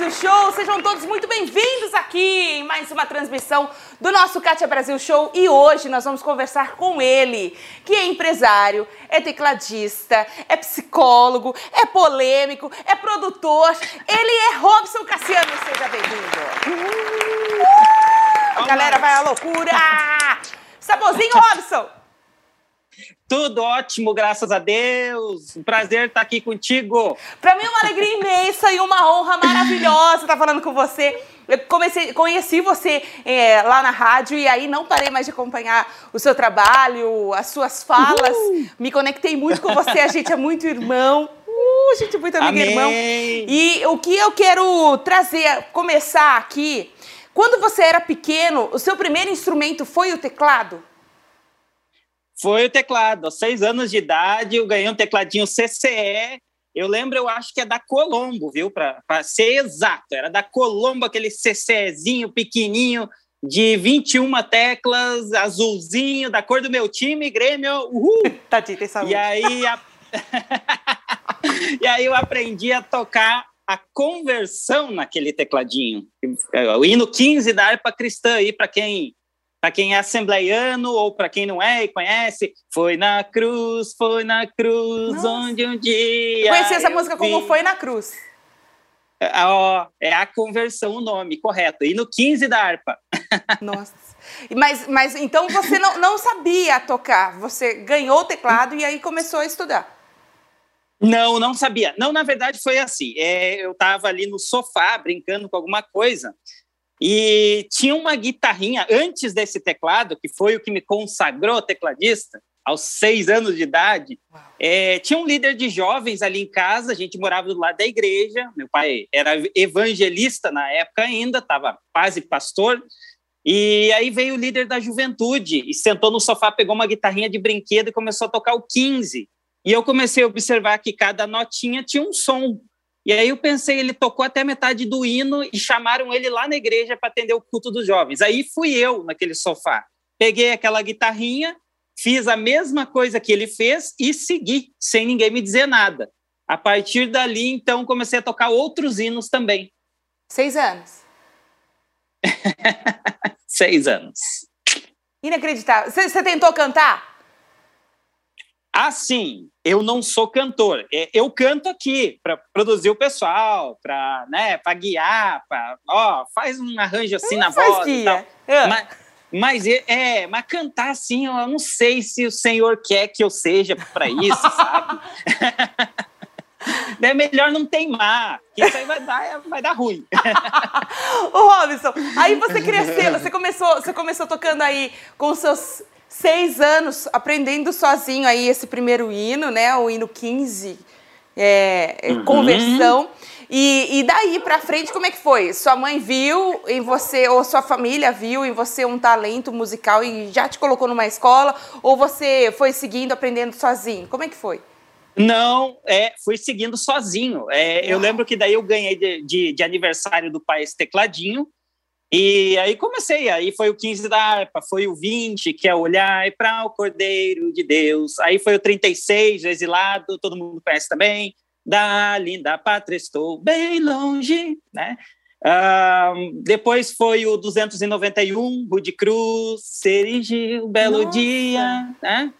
Brasil Show, sejam todos muito bem-vindos aqui em mais uma transmissão do nosso Kátia Brasil Show e hoje nós vamos conversar com ele, que é empresário, é tecladista, é psicólogo, é polêmico, é produtor, ele é Robson Cassiano, seja bem-vindo. Uh! A galera vai à loucura! Saborzinho, Robson! Tudo ótimo, graças a Deus. Um prazer estar aqui contigo. Para mim é uma alegria imensa e uma honra maravilhosa estar falando com você. Eu comecei, conheci você é, lá na rádio e aí não parei mais de acompanhar o seu trabalho, as suas falas. Me conectei muito com você, a gente é muito irmão. Uh, a gente é muito amigo e irmão. E o que eu quero trazer, começar aqui, quando você era pequeno, o seu primeiro instrumento foi o teclado? Foi o teclado. Aos seis anos de idade, eu ganhei um tecladinho CCE. Eu lembro, eu acho que é da Colombo, viu? Para ser exato, era da Colombo, aquele CCEzinho pequenininho, de 21 teclas, azulzinho, da cor do meu time, Grêmio. Uhul! Tati, tem saúde. E aí, a... e aí eu aprendi a tocar a conversão naquele tecladinho. O hino 15 da harpa cristã aí, para quem para quem é assembleiano ou para quem não é e conhece, foi na cruz, foi na cruz, Nossa. onde um dia. Eu conheci essa música vi... como Foi na Cruz. É, ó, é a conversão o nome, correto. E no 15 da harpa. Nossa. Mas, mas então você não, não sabia tocar, você ganhou o teclado e aí começou a estudar. Não, não sabia. Não, na verdade foi assim. É, eu estava ali no sofá brincando com alguma coisa e tinha uma guitarrinha antes desse teclado, que foi o que me consagrou tecladista, aos seis anos de idade. É, tinha um líder de jovens ali em casa, a gente morava do lado da igreja. Meu pai era evangelista na época ainda, estava quase pastor. E aí veio o líder da juventude e sentou no sofá, pegou uma guitarrinha de brinquedo e começou a tocar o 15. E eu comecei a observar que cada notinha tinha um som. E aí eu pensei, ele tocou até metade do hino e chamaram ele lá na igreja para atender o culto dos jovens. Aí fui eu naquele sofá. Peguei aquela guitarrinha, fiz a mesma coisa que ele fez e segui, sem ninguém me dizer nada. A partir dali, então, comecei a tocar outros hinos também. Seis anos. Seis anos. Inacreditável. Você tentou cantar? Assim, eu não sou cantor. É, eu canto aqui para produzir o pessoal, para né, para guiar, para ó, faz um arranjo assim na voz guia. e tal. É. Mas, mas é, é, mas cantar assim, eu não sei se o Senhor quer que eu seja para isso, sabe? é melhor não teimar, que isso aí vai dar, vai dar ruim. Ô Robson, aí você cresceu, você começou, você começou tocando aí com seus seis anos aprendendo sozinho aí esse primeiro hino, né? O hino 15, é, é, uhum. conversão. E, e daí para frente, como é que foi? Sua mãe viu em você, ou sua família viu em você um talento musical e já te colocou numa escola? Ou você foi seguindo, aprendendo sozinho? Como é que foi? Não, é, fui seguindo sozinho. É, eu lembro que daí eu ganhei de, de, de aniversário do pai esse tecladinho. E aí comecei, aí foi o 15 da harpa, foi o 20, que é olhar para o Cordeiro de Deus, aí foi o 36, o exilado, todo mundo conhece também, da linda pátria estou bem longe, né? Uh, depois foi o 291, Rude Cruz, Serigi, um belo Nossa. dia, né?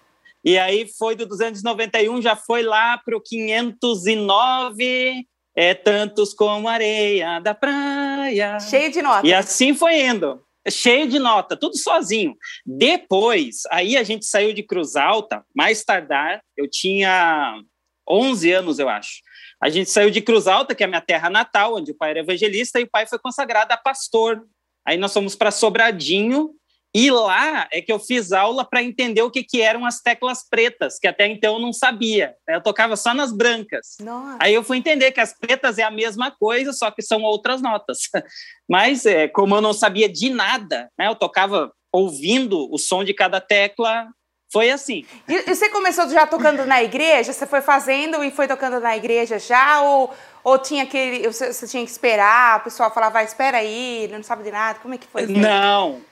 E aí foi do 291, já foi lá para o 509, é tantos como areia da praia. Cheio de nota. E assim foi indo. Cheio de nota, tudo sozinho. Depois, aí a gente saiu de Cruz Alta, mais tardar, eu tinha 11 anos, eu acho. A gente saiu de Cruz Alta, que é a minha terra natal, onde o pai era evangelista, e o pai foi consagrado a pastor. Aí nós fomos para Sobradinho, e lá é que eu fiz aula para entender o que, que eram as teclas pretas, que até então eu não sabia. Eu tocava só nas brancas. Nossa. Aí eu fui entender que as pretas é a mesma coisa, só que são outras notas. Mas, é, como eu não sabia de nada, né, eu tocava ouvindo o som de cada tecla, foi assim. E, e você começou já tocando na igreja? Você foi fazendo e foi tocando na igreja já? Ou, ou tinha aquele. Você, você tinha que esperar, o pessoal falava, vai, espera aí, não sabe de nada? Como é que foi? Não.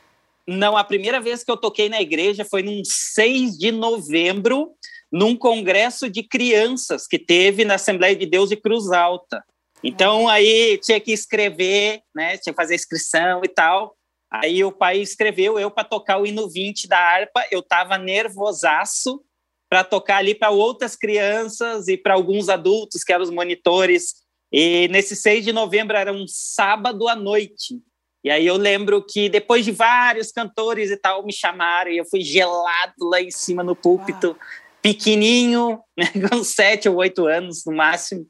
Não, a primeira vez que eu toquei na igreja foi num 6 de novembro, num congresso de crianças que teve na Assembleia de Deus de Cruz Alta. Então aí tinha que escrever, né? Tinha que fazer inscrição e tal. Aí o pai escreveu eu para tocar o hino 20 da harpa, eu estava nervosaço para tocar ali para outras crianças e para alguns adultos que eram os monitores. E nesse 6 de novembro era um sábado à noite. E aí eu lembro que depois de vários cantores e tal me chamaram e eu fui gelado lá em cima no púlpito, pequenininho, né, com sete ou oito anos no máximo.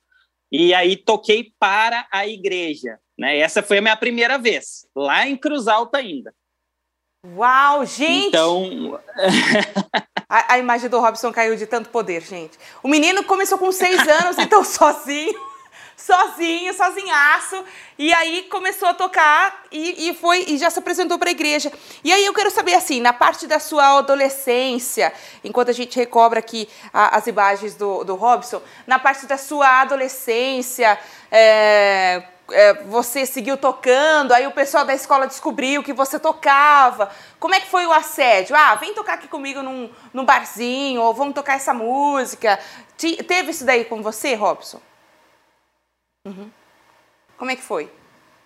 E aí toquei para a igreja. Né? Essa foi a minha primeira vez, lá em Cruz Alta ainda. Uau, gente! Então. a, a, imagem do Robson caiu de tanto poder, gente. O menino começou com seis anos, então sozinho sozinho, sozinhaço, e aí começou a tocar e, e foi e já se apresentou para a igreja. E aí eu quero saber assim, na parte da sua adolescência, enquanto a gente recobra aqui a, as imagens do, do Robson, na parte da sua adolescência, é, é, você seguiu tocando, aí o pessoal da escola descobriu que você tocava. Como é que foi o assédio? Ah, vem tocar aqui comigo num, num barzinho, ou vamos tocar essa música. Te, teve isso daí com você, Robson? Uhum. Como é que foi?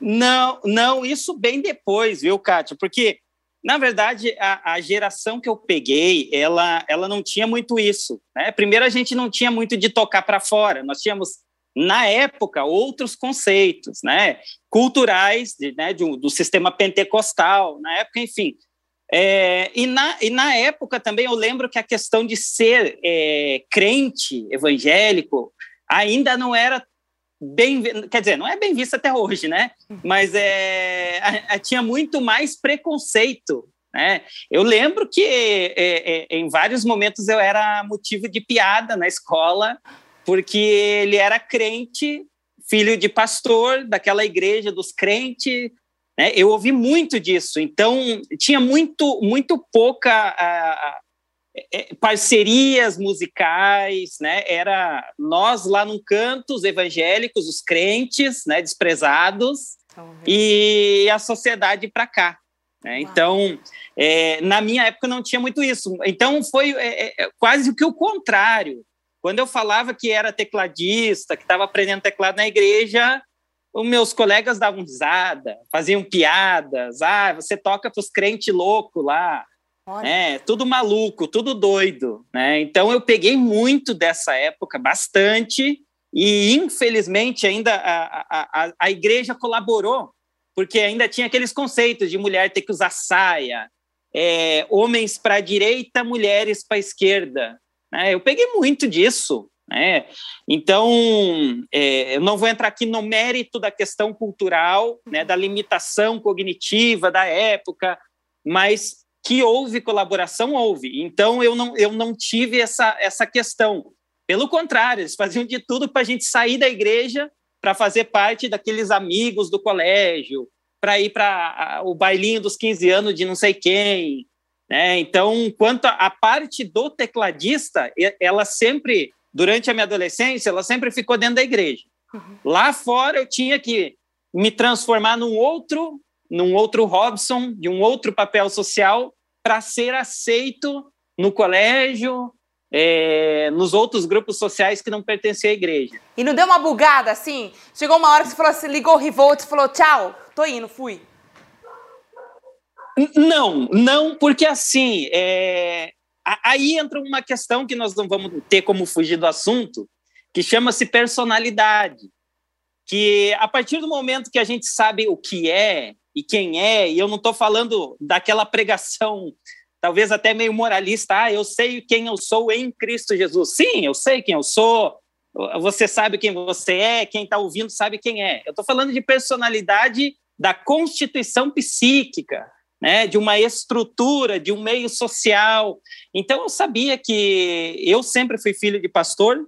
Não, não, isso bem depois, viu, Kátia? Porque, na verdade, a, a, geração que eu peguei, ela, ela não tinha muito isso. Né? Primeiro, a gente não tinha muito de tocar para fora. Nós tínhamos, na época, outros conceitos né? culturais de, né? de do sistema pentecostal, na época, enfim. É, e, na, e na época também eu lembro que a questão de ser é, crente evangélico ainda não era bem, quer dizer, não é bem vista até hoje, né? Mas é, a, a, tinha muito mais preconceito, né? Eu lembro que é, é, em vários momentos eu era motivo de piada na escola, porque ele era crente, filho de pastor daquela igreja dos crentes, né? Eu ouvi muito disso, então tinha muito, muito pouca a, é, é, parcerias musicais, né? Era nós lá num canto, os evangélicos, os crentes, né? Desprezados e a sociedade para cá. Né? Então, é, na minha época não tinha muito isso. Então foi é, é, quase que o contrário. Quando eu falava que era tecladista, que estava aprendendo teclado na igreja, os meus colegas davam risada, faziam piadas. Ah, você toca para os crentes loucos lá. É, tudo maluco, tudo doido, né? Então eu peguei muito dessa época, bastante, e infelizmente ainda a, a, a igreja colaborou, porque ainda tinha aqueles conceitos de mulher ter que usar saia, é, homens para a direita, mulheres para a esquerda. Né? Eu peguei muito disso. Né? Então, é, eu não vou entrar aqui no mérito da questão cultural, né, da limitação cognitiva da época, mas que houve colaboração, houve. Então, eu não, eu não tive essa, essa questão. Pelo contrário, eles faziam de tudo para a gente sair da igreja para fazer parte daqueles amigos do colégio, para ir para o bailinho dos 15 anos de não sei quem. Né? Então, quanto à parte do tecladista, ela sempre, durante a minha adolescência, ela sempre ficou dentro da igreja. Uhum. Lá fora eu tinha que me transformar num outro num outro Robson, de um outro papel social, para ser aceito no colégio, é, nos outros grupos sociais que não pertenciam à igreja. E não deu uma bugada assim? Chegou uma hora que você falou assim, ligou o Revolt e falou: tchau, tô indo, fui. Não, não, porque assim, é, aí entra uma questão que nós não vamos ter como fugir do assunto, que chama-se personalidade. Que a partir do momento que a gente sabe o que é, e quem é, e eu não estou falando daquela pregação, talvez até meio moralista, ah, eu sei quem eu sou em Cristo Jesus. Sim, eu sei quem eu sou, você sabe quem você é, quem está ouvindo sabe quem é. Eu estou falando de personalidade da constituição psíquica, né, de uma estrutura, de um meio social. Então, eu sabia que eu sempre fui filho de pastor,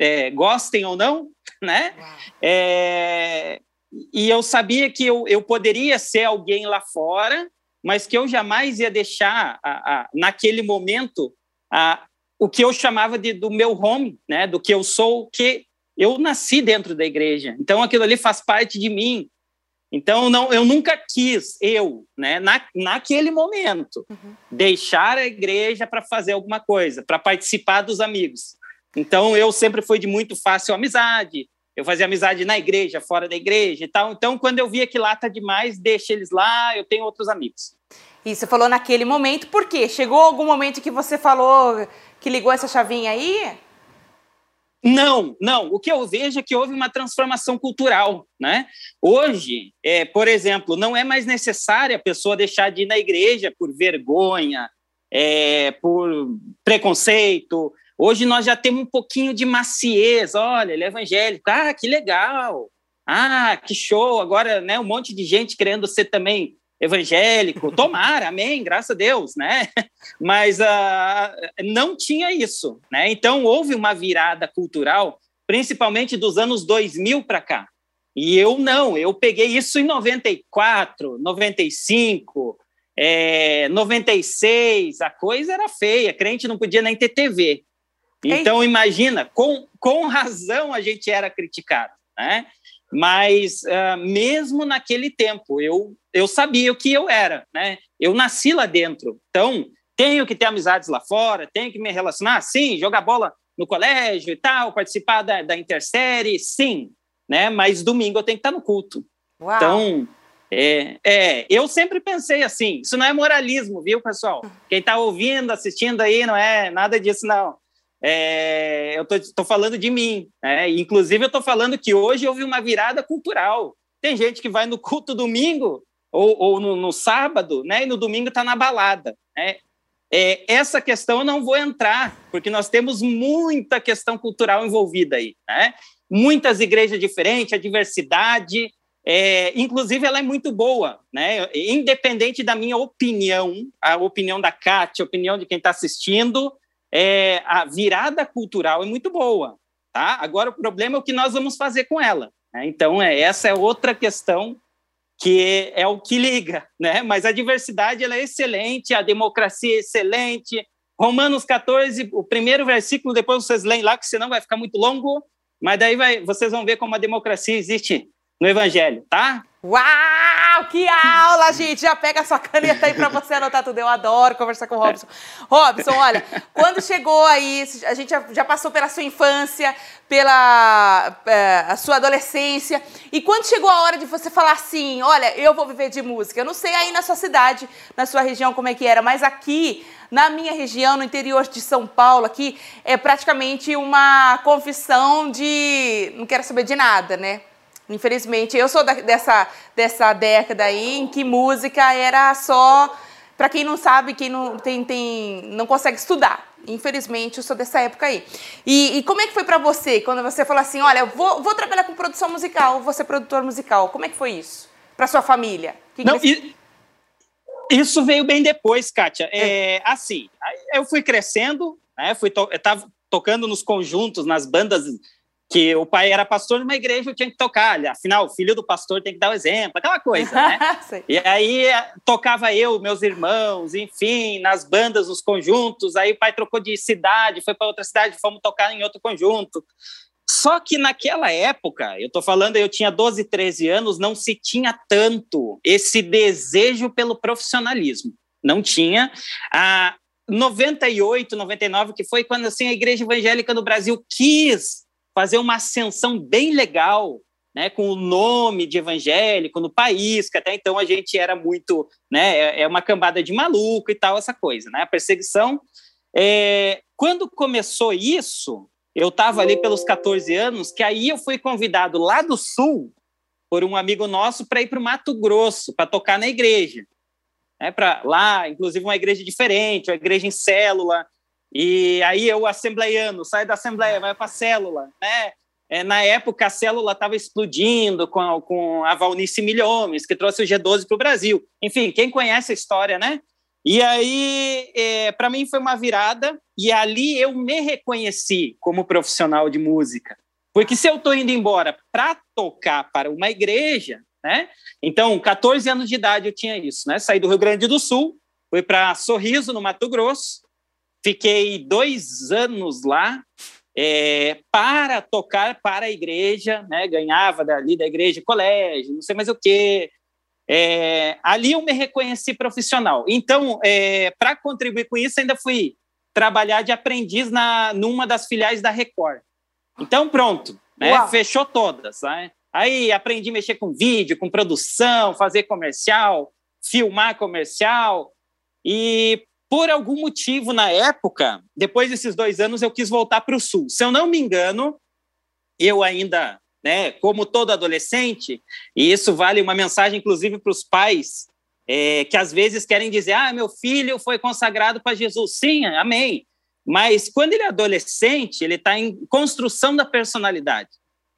é, gostem ou não, né? É, e eu sabia que eu, eu poderia ser alguém lá fora, mas que eu jamais ia deixar, a, a, naquele momento, a, o que eu chamava de, do meu home, né? do que eu sou, que eu nasci dentro da igreja. Então, aquilo ali faz parte de mim. Então, não, eu nunca quis, eu, né, na, naquele momento, uhum. deixar a igreja para fazer alguma coisa, para participar dos amigos. Então, eu sempre fui de muito fácil amizade, eu fazia amizade na igreja, fora da igreja e tal. Então, quando eu via que lá tá demais, deixa eles lá, eu tenho outros amigos. E você falou naquele momento, por quê? Chegou algum momento que você falou que ligou essa chavinha aí? Não, não. O que eu vejo é que houve uma transformação cultural, né? Hoje, é, por exemplo, não é mais necessário a pessoa deixar de ir na igreja por vergonha, é, por preconceito. Hoje nós já temos um pouquinho de maciez. Olha, ele é evangélico. Ah, que legal. Ah, que show. Agora, né, um monte de gente querendo ser também evangélico. Tomara, amém, graças a Deus, né? Mas uh, não tinha isso, né? Então houve uma virada cultural, principalmente dos anos 2000 para cá. E eu não, eu peguei isso em 94, 95, é, 96, a coisa era feia, crente não podia nem ter TV. Então, imagina, com, com razão a gente era criticado, né? Mas uh, mesmo naquele tempo, eu, eu sabia o que eu era, né? Eu nasci lá dentro, então tenho que ter amizades lá fora, tenho que me relacionar, sim, jogar bola no colégio e tal, participar da, da intersérie, sim, né? Mas domingo eu tenho que estar no culto. Uau. Então, é, é, eu sempre pensei assim, isso não é moralismo, viu, pessoal? Quem está ouvindo, assistindo aí, não é nada disso, não é, eu estou falando de mim. Né? Inclusive, eu estou falando que hoje houve uma virada cultural. Tem gente que vai no culto domingo ou, ou no, no, sábado, né? e no domingo está na balada. Né? É, essa questão eu não vou entrar, porque nós temos muita questão cultural envolvida aí. Né? Muitas igrejas diferentes, a diversidade, é, inclusive ela é muito boa, né? independente da minha opinião, a opinião da Kátia, a opinião de quem está assistindo, é, a virada cultural é muito boa, tá? Agora o problema é o que nós vamos fazer com ela. Né? Então é essa é outra questão que é o que liga, né? Mas a diversidade ela é excelente, a democracia é excelente. Romanos 14, o primeiro versículo, depois vocês leem lá, que senão vai ficar muito longo, mas daí vai, vocês vão ver como a democracia existe no Evangelho, tá? Uau, que aula, gente! Já pega a sua caneta aí para você anotar tudo. Eu adoro conversar com o Robson. Robson, olha, quando chegou aí, a gente já, passou pela sua infância, pela é, sua adolescência, e quando chegou a hora de você falar assim, olha, eu vou viver de música. Eu não sei aí na sua cidade, na sua região como é que era, mas aqui na minha região, no interior de São Paulo, aqui, é praticamente uma confissão de não quero saber de nada, né? Infelizmente, eu sou da, dessa, dessa década aí em que música era só para quem não sabe, quem não tem, tem não consegue estudar. Infelizmente, eu sou dessa época aí. E, e como é que foi para você quando você falou assim, olha, vou, vou trabalhar com produção musical, vou ser produtor musical? Como é que foi isso para sua família? Que não, que isso veio bem depois, Kátia. É, é assim, eu fui crescendo, né? Fui to, eu tava tocando nos conjuntos, nas bandas que o pai era pastor de uma igreja, eu tinha que tocar. Afinal, o filho do pastor tem que dar o exemplo, aquela coisa, né? e aí tocava eu, meus irmãos, enfim, nas bandas, nos conjuntos. Aí o pai trocou de cidade, foi para outra cidade, fomos tocar em outro conjunto. Só que naquela época, eu estou falando, eu tinha 12, 13 anos, não se tinha tanto esse desejo pelo profissionalismo. Não tinha. A 98, 99, que foi quando assim, a igreja evangélica no Brasil quis fazer uma ascensão bem legal, né, com o nome de evangélico no país, que até então a gente era muito, né, é, é uma cambada de maluco e tal, essa coisa, né, a perseguição. É, quando começou isso, eu estava ali pelos 14 anos, que aí eu fui convidado lá do Sul por um amigo nosso para ir para o Mato Grosso, para tocar na igreja. Né, para lá, inclusive uma igreja diferente, uma igreja em célula, e aí eu, assembleiano, sai da assembleia, vai para a célula, né? É, na época, a célula estava explodindo com a, com a Valnice Milhomes, que trouxe o G12 para o Brasil. Enfim, quem conhece a história, né? E aí, é, para mim, foi uma virada, e ali eu me reconheci como profissional de música. Porque se eu estou indo embora para tocar para uma igreja, né? Então, 14 anos de idade eu tinha isso, né? Saí do Rio Grande do Sul, fui para Sorriso, no Mato Grosso, Fiquei dois anos lá é, para tocar para a igreja, né? ganhava dali da igreja colégio, não sei mais o quê. É, ali eu me reconheci profissional. Então, é, para contribuir com isso, ainda fui trabalhar de aprendiz na numa das filiais da Record. Então, pronto, né? Fechou todas. Né? Aí aprendi a mexer com vídeo, com produção, fazer comercial, filmar comercial. E por algum motivo, na época, depois desses dois anos, eu quis voltar para o Sul. Se eu não me engano, eu ainda, né, como todo adolescente, e isso vale uma mensagem, inclusive, para os pais, é, que às vezes querem dizer: ah, meu filho foi consagrado para Jesus. Sim, amém. Mas quando ele é adolescente, ele está em construção da personalidade.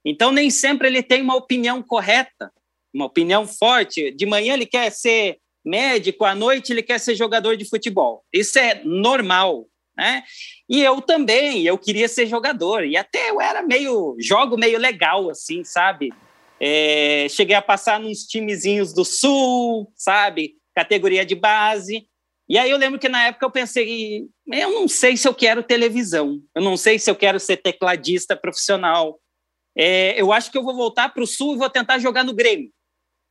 Então, nem sempre ele tem uma opinião correta, uma opinião forte. De manhã ele quer ser médico, à noite ele quer ser jogador de futebol. Isso é normal, né? E eu também, eu queria ser jogador. E até eu era meio, jogo meio legal, assim, sabe? É, cheguei a passar nos timezinhos do Sul, sabe? Categoria de base. E aí eu lembro que na época eu pensei, eu não sei se eu quero televisão, eu não sei se eu quero ser tecladista profissional. É, eu acho que eu vou voltar para o Sul e vou tentar jogar no Grêmio.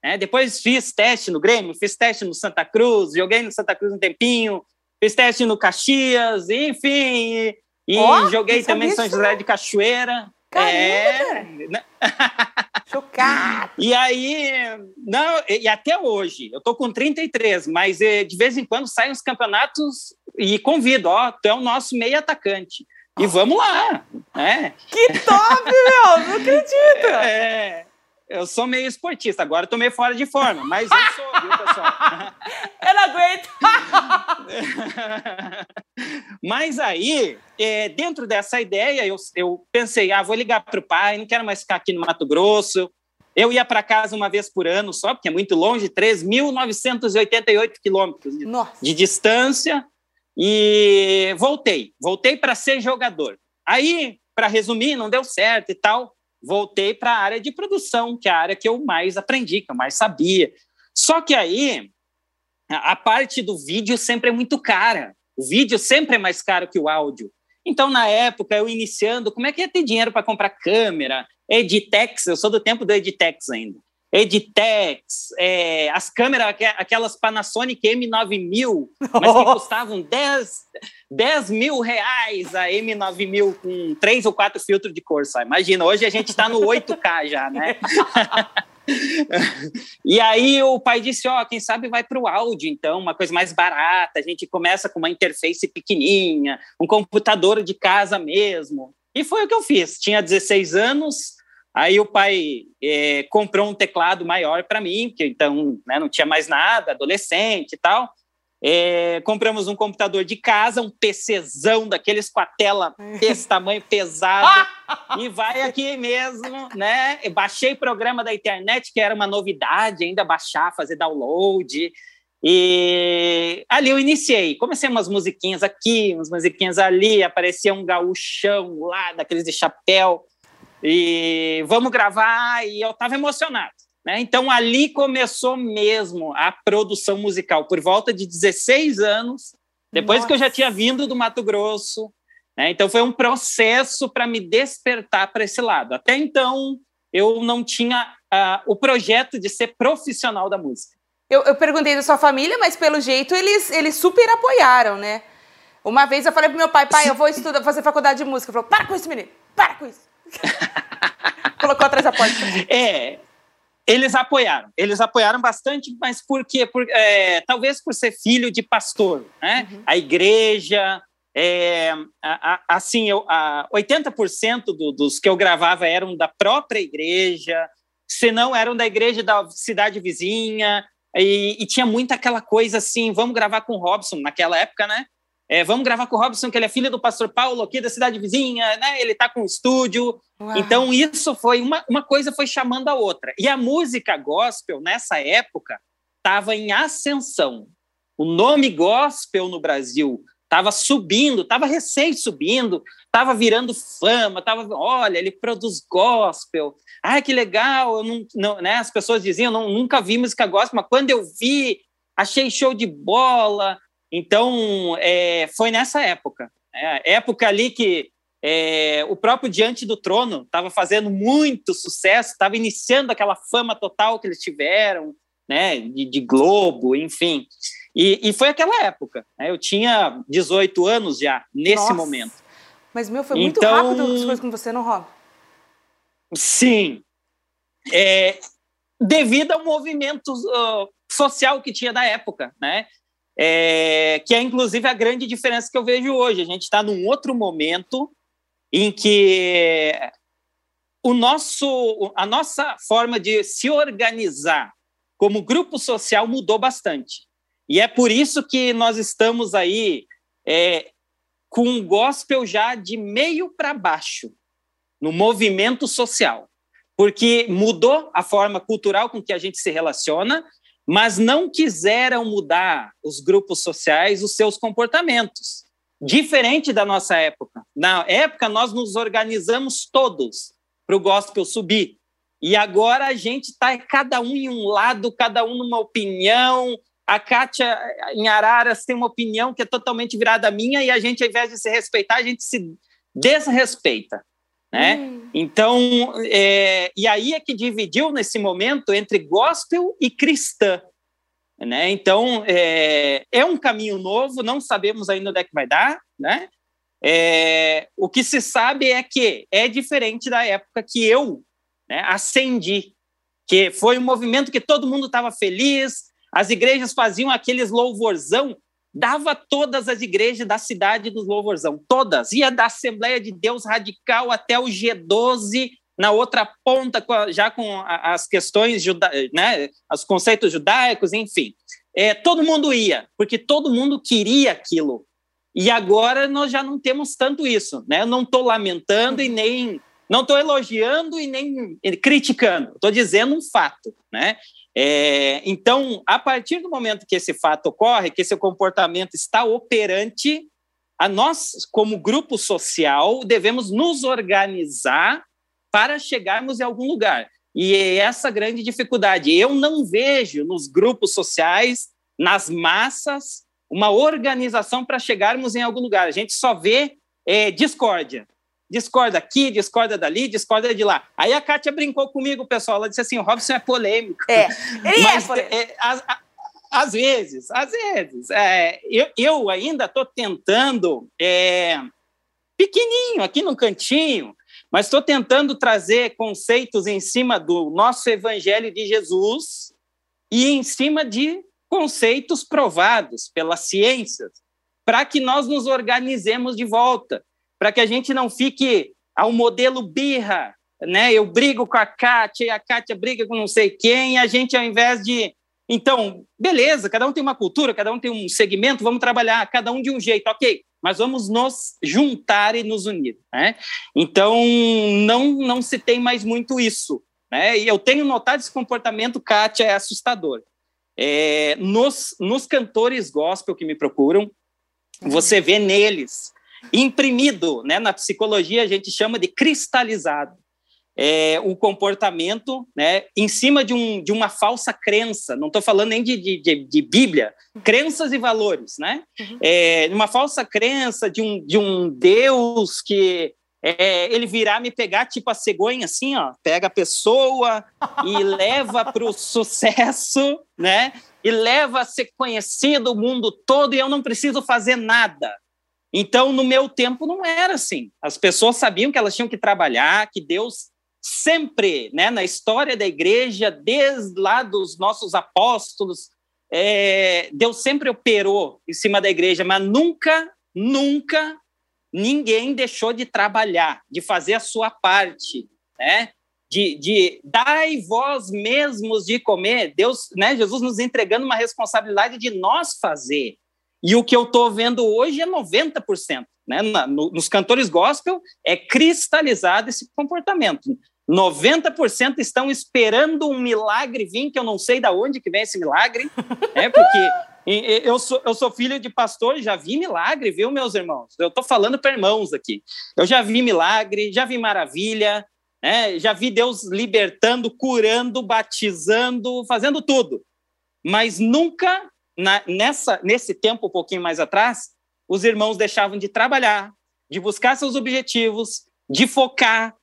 É, depois fiz teste no Grêmio, fiz teste no Santa Cruz, joguei no Santa Cruz um tempinho, fiz teste no Caxias, enfim, e, oh, joguei também em São José de Cachoeira. Caramba, é... Né? Chocado! E aí, não, e até hoje, eu tô com 33, mas eh, de vez em quando saem os campeonatos e convido, ó, tu é o nosso meio atacante. E vamos lá, né? Que top, meu! Não acredito! É, eu sou meio esportista, agora tô meio fora de forma, mas eu sou, viu, pessoal? eu não aguento! mas aí, é, dentro dessa ideia, eu, eu pensei, ah, vou ligar para o pai, não quero mais ficar aqui no Mato Grosso. Eu ia para casa uma vez por ano só, porque é muito longe, 3.988 quilômetros de, de distância, e voltei. Voltei para ser jogador. Aí, para resumir, não deu certo e tal voltei para a área de produção, que é a área que eu mais aprendi, que eu mais sabia. Só que aí a parte do vídeo sempre é muito cara. O vídeo sempre é mais caro que o áudio. Então, na época, eu iniciando, como é que ia ter dinheiro para comprar câmera? Editex, eu sou do tempo do Editex ainda. Editex, é, as câmeras, aquelas Panasonic M9000, mas que custavam 10, 10 mil reais a M9000 com três ou quatro filtros de cor, só. Imagina, hoje a gente está no 8K já, né? e aí o pai disse, ó, oh, quem sabe vai para o áudio, então, uma coisa mais barata, a gente começa com uma interface pequenininha, um computador de casa mesmo. E foi o que eu fiz. Tinha 16 anos, Aí o pai é, comprou um teclado maior para mim, que então né, não tinha mais nada, adolescente e tal. É, compramos um computador de casa, um PCzão daqueles com a tela desse tamanho pesado, e vai aqui mesmo, né? Eu baixei programa da internet, que era uma novidade, ainda baixar, fazer download. E ali eu iniciei, comecei umas musiquinhas aqui, umas musiquinhas ali, aparecia um gaúchão lá, daqueles de chapéu, e vamos gravar, e eu estava emocionado. Né? Então, ali começou mesmo a produção musical, por volta de 16 anos, depois Nossa. que eu já tinha vindo do Mato Grosso. Né? Então, foi um processo para me despertar para esse lado. Até então, eu não tinha uh, o projeto de ser profissional da música. Eu, eu, perguntei da sua família, mas pelo jeito eles, eles super apoiaram, né? Uma vez eu falei pro meu pai, pai, eu vou estudar, fazer faculdade de música. Ele falou, para com isso, menino, para com isso. Colocou atrás da porta. É, eles apoiaram, eles apoiaram bastante, mas por quê? Por, é, talvez por ser filho de pastor, né? Uhum. A igreja, é, a, a, assim, eu, a 80% do, dos que eu gravava eram da própria igreja, se não eram da igreja da cidade vizinha, e, e, tinha muita aquela coisa assim, vamos gravar com o Robson, naquela época, né? É, vamos gravar com o Robson, que ele é filho do pastor Paulo aqui da cidade vizinha, né? Ele está com o estúdio. Uau. Então, isso foi uma, uma coisa foi chamando a outra. E a música gospel, nessa época, estava em ascensão. O nome gospel no Brasil estava subindo, estava recém subindo, estava virando fama, estava, olha, ele produz gospel. Ah, que legal! Eu não, não, né? As pessoas diziam, não, nunca vi música gospel, mas quando eu vi, achei show de bola. Então, é, foi nessa época. É, época ali que é, o próprio Diante do Trono estava fazendo muito sucesso, estava iniciando aquela fama total que eles tiveram, né, de, de Globo, enfim. E, e, foi aquela época. Né, eu tinha 18 anos já, nesse Nossa. momento. Mas, meu, foi muito então, rápido as coisas com você, não, Rob? Sim. É, devido ao movimento uh, social que tinha da época, né? É, que é, inclusive, a grande diferença que eu vejo hoje. A gente está num outro momento em que o nosso, a nossa forma de se organizar como grupo social mudou bastante. E é por isso que nós estamos aí é, com um gospel já de meio para baixo no movimento social, porque mudou a forma cultural com que a gente se relaciona, mas não quiseram mudar os grupos sociais os seus comportamentos. Diferente da nossa época. Na época, nós nos organizamos todos para o gospel subir. E agora a gente está cada um em um lado, cada um numa opinião, a Kátia em Araras tem uma opinião que é totalmente virada à minha e a gente, ao invés de se respeitar, a gente se desrespeita. Né? Hum. Então, é, e aí é que dividiu nesse momento entre gospel e cristã. Né? Então, é, é um caminho novo, não sabemos ainda onde é que vai dar. Né? É, o que se sabe é que é diferente da época que eu né, ascendi, que foi um movimento que todo mundo estava feliz, as igrejas faziam aqueles louvorzão, dava todas as igrejas da cidade dos louvorzão, todas. Ia da Assembleia de Deus Radical até o G12, na outra ponta, já com as questões, né, os conceitos judaicos, enfim. É, todo mundo ia, porque todo mundo queria aquilo. E agora nós já não temos tanto isso. Né? Eu não estou lamentando e nem. Não estou elogiando e nem criticando. Estou dizendo um fato. Né? É, então, a partir do momento que esse fato ocorre, que esse comportamento está operante, a nós, como grupo social, devemos nos organizar para chegarmos em algum lugar. E é essa grande dificuldade. Eu não vejo nos grupos sociais, nas massas, uma organização para chegarmos em algum lugar. A gente só vê é, discórdia discorda aqui, discorda dali, discorda de lá. Aí a Kátia brincou comigo, pessoal, ela disse assim, o Robson é polêmico. É, ele é Mas, é polêmico. É, às, às, vezes, às vezes. É, eu, eu ainda estou tentando, é, pequenininho, aqui no cantinho, mas estou tentando trazer conceitos em cima do nosso evangelho de Jesus e em cima de conceitos provados pelas ciências, para que nós nos organizemos de volta para que a gente não fique ao modelo birra, né? Eu brigo com a Kátia e a Kátia briga com não sei quem, e a gente, ao invés de. Então, beleza, cada um tem uma cultura, cada um tem um segmento, vamos trabalhar, cada um de um jeito, ok, mas vamos nos juntar e nos unir, né? Então, não, não se tem mais muito isso, né? E eu tenho notado esse comportamento, Kátia, é assustador. É, nos, nos cantores gospel que me procuram, você vê neles Imprimido, né, na psicologia a gente chama de cristalizado. É, o comportamento né, em cima de, um, de uma falsa crença, não estou falando nem de, de, de, Bíblia, crenças e valores, né? Uhum. É, uma falsa crença de um, de um Deus que é, ele virá me pegar tipo a cegonha, assim, ó, pega a pessoa e leva para o sucesso, né? E leva a ser conhecido o mundo todo e eu não preciso fazer nada. Então, no meu tempo, não era assim. As pessoas sabiam que elas tinham que trabalhar, que Deus sempre, né, na história da igreja, desde lá dos nossos apóstolos, é, Deus sempre operou em cima da igreja, mas nunca, nunca ninguém deixou de trabalhar, de fazer a sua parte, né? De, de dai vós mesmos de comer, Deus, né? Jesus nos entregando uma responsabilidade de nós fazer. E o que eu estou vendo hoje é 90%. Né? Na, no, nos cantores gospel é cristalizado esse comportamento. 90% estão esperando um milagre vir, que eu não sei de onde que vem esse milagre, né? porque eu sou, eu sou filho de pastor, já vi milagre, viu, meus irmãos? Eu estou falando para irmãos aqui. Eu já vi milagre, já vi maravilha, né? já vi Deus libertando, curando, batizando, fazendo tudo. Mas nunca na, nessa, nesse tempo um pouquinho mais atrás, os irmãos deixavam de trabalhar, de buscar seus objetivos, de focar,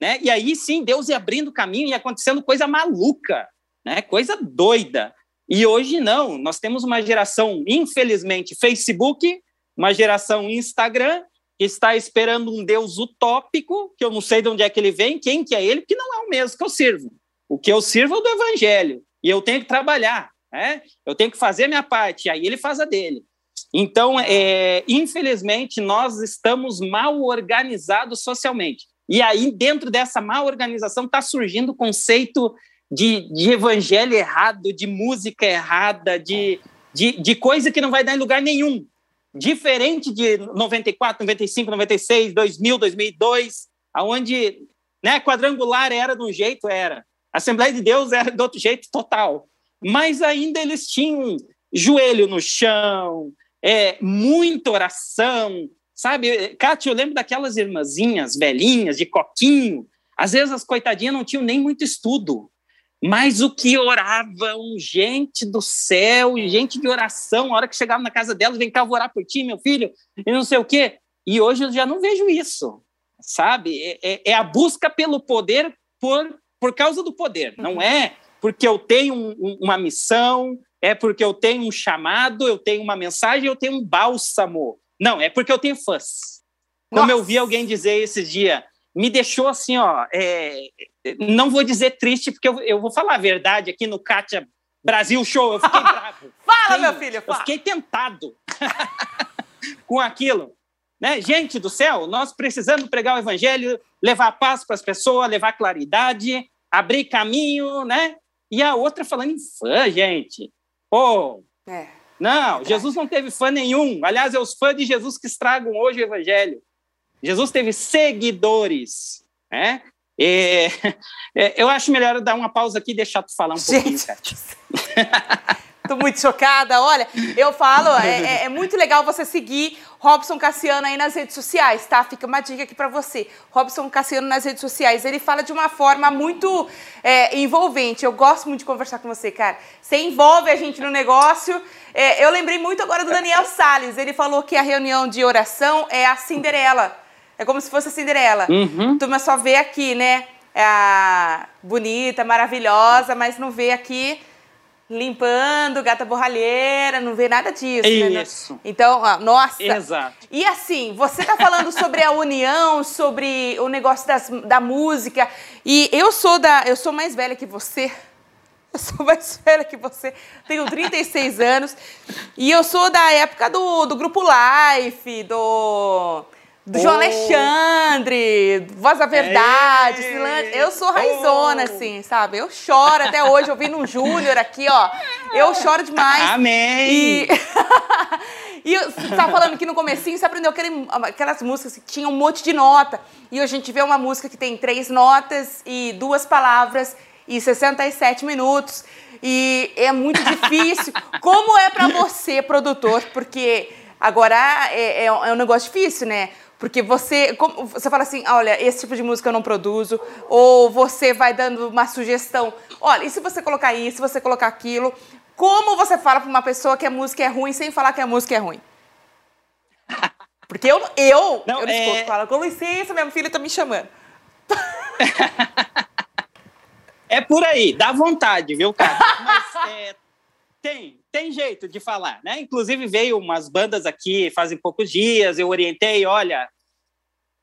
né? E aí sim, Deus ia abrindo caminho e acontecendo coisa maluca, né? Coisa doida. E hoje não, nós temos uma geração, infelizmente, Facebook, uma geração Instagram que está esperando um Deus utópico, que eu não sei de onde é que ele vem, quem que é ele, que não é o mesmo que eu sirvo. O que eu sirvo é do evangelho, e eu tenho que trabalhar, né? eu tenho que fazer a minha parte, aí ele faz a dele. Então, é, infelizmente, nós estamos mal organizados socialmente. E aí, dentro dessa mal organização, está surgindo o conceito de, de evangelho errado, de música errada, de, de, de coisa que não vai dar em lugar nenhum. Diferente de 94, 95, 96, 2000, 2002, aonde né, quadrangular era de um jeito, era. Assembleia de Deus era de outro jeito total. Mas ainda eles tinham joelho no chão, é, muita oração, sabe? Cátia, eu lembro daquelas irmãzinhas velhinhas, de coquinho. Às vezes as coitadinhas não tinham nem muito estudo, mas o que oravam, gente do céu, gente de oração, a hora que chegava na casa delas, vem cá, vou orar por ti, meu filho, e não sei o quê. E hoje eu já não vejo isso, sabe? É, é, é a busca pelo poder por, por causa do poder, não é porque eu tenho um, uma missão, é porque eu tenho um chamado, eu tenho uma mensagem, eu tenho um bálsamo. Não, é porque eu tenho fãs. Como Nossa. eu vi alguém dizer esse dia, me deixou assim, ó. É, não vou dizer triste, porque eu, eu, vou falar a verdade aqui no Kátia Brasil Show. Eu fiquei bravo. fala, fiquei, meu filho, fala. Eu fiquei tentado com aquilo. Né? Gente do céu, nós precisamos pregar o evangelho, levar paz para as pessoas, levar claridade, abrir caminho, né? E a outra falando em fã, gente. Pô, é, não, é Jesus não teve fã nenhum. Aliás, é os fãs de Jesus que estragam hoje o evangelho. Jesus teve seguidores, né? É, é, eu acho melhor dar uma pausa aqui e deixar tu falar um Gente. pouquinho, Tô muito chocada. Olha, eu falo, é, é, é, muito legal você seguir Robson Cassiano aí nas redes sociais, tá? Fica uma dica aqui para você. Robson Cassiano nas redes sociais. Ele fala de uma forma muito é, envolvente. Eu gosto muito de conversar com você, cara. Você envolve a gente no negócio. É, eu lembrei muito agora do Daniel Salles. Ele falou que a reunião de oração é a Cinderela. É como se fosse a Cinderela. Uhum. Turma só vê aqui, né? É a bonita, maravilhosa, mas não vê aqui limpando, gata borralheira, não vê nada disso. Né? Isso. Né? Então, ó, nossa. Exato. E assim, você tá falando sobre a união, sobre o negócio das, da música. E eu sou da, eu sou mais velha que você. Eu sou mais velha que você, tenho 36 anos. E eu sou da época do, do Grupo Life, do do João oh. Alexandre, Voz da Verdade, é. Eu sou raizona, oh. assim, sabe? Eu choro até hoje, ouvindo um Júnior aqui, ó. Eu choro demais. Amém! E, e você tava falando que no comecinho você aprendeu aquele, aquelas músicas que tinham um monte de nota. E hoje a gente vê uma música que tem três notas e duas palavras e 67 minutos. E é muito difícil. Como é para você, produtor? Porque agora é, é, é um negócio difícil, né? Porque você, como, você fala assim, olha, esse tipo de música eu não produzo, ou você vai dando uma sugestão, olha, e se você colocar isso, se você colocar aquilo, como você fala para uma pessoa que a música é ruim sem falar que a música é ruim? Porque eu, eu, não, eu é... falo, com licença, meu filho tá me chamando. é por aí, dá vontade, viu, cara? Mas é, tem, tem jeito de falar, né? Inclusive veio umas bandas aqui fazem poucos dias, eu orientei, olha,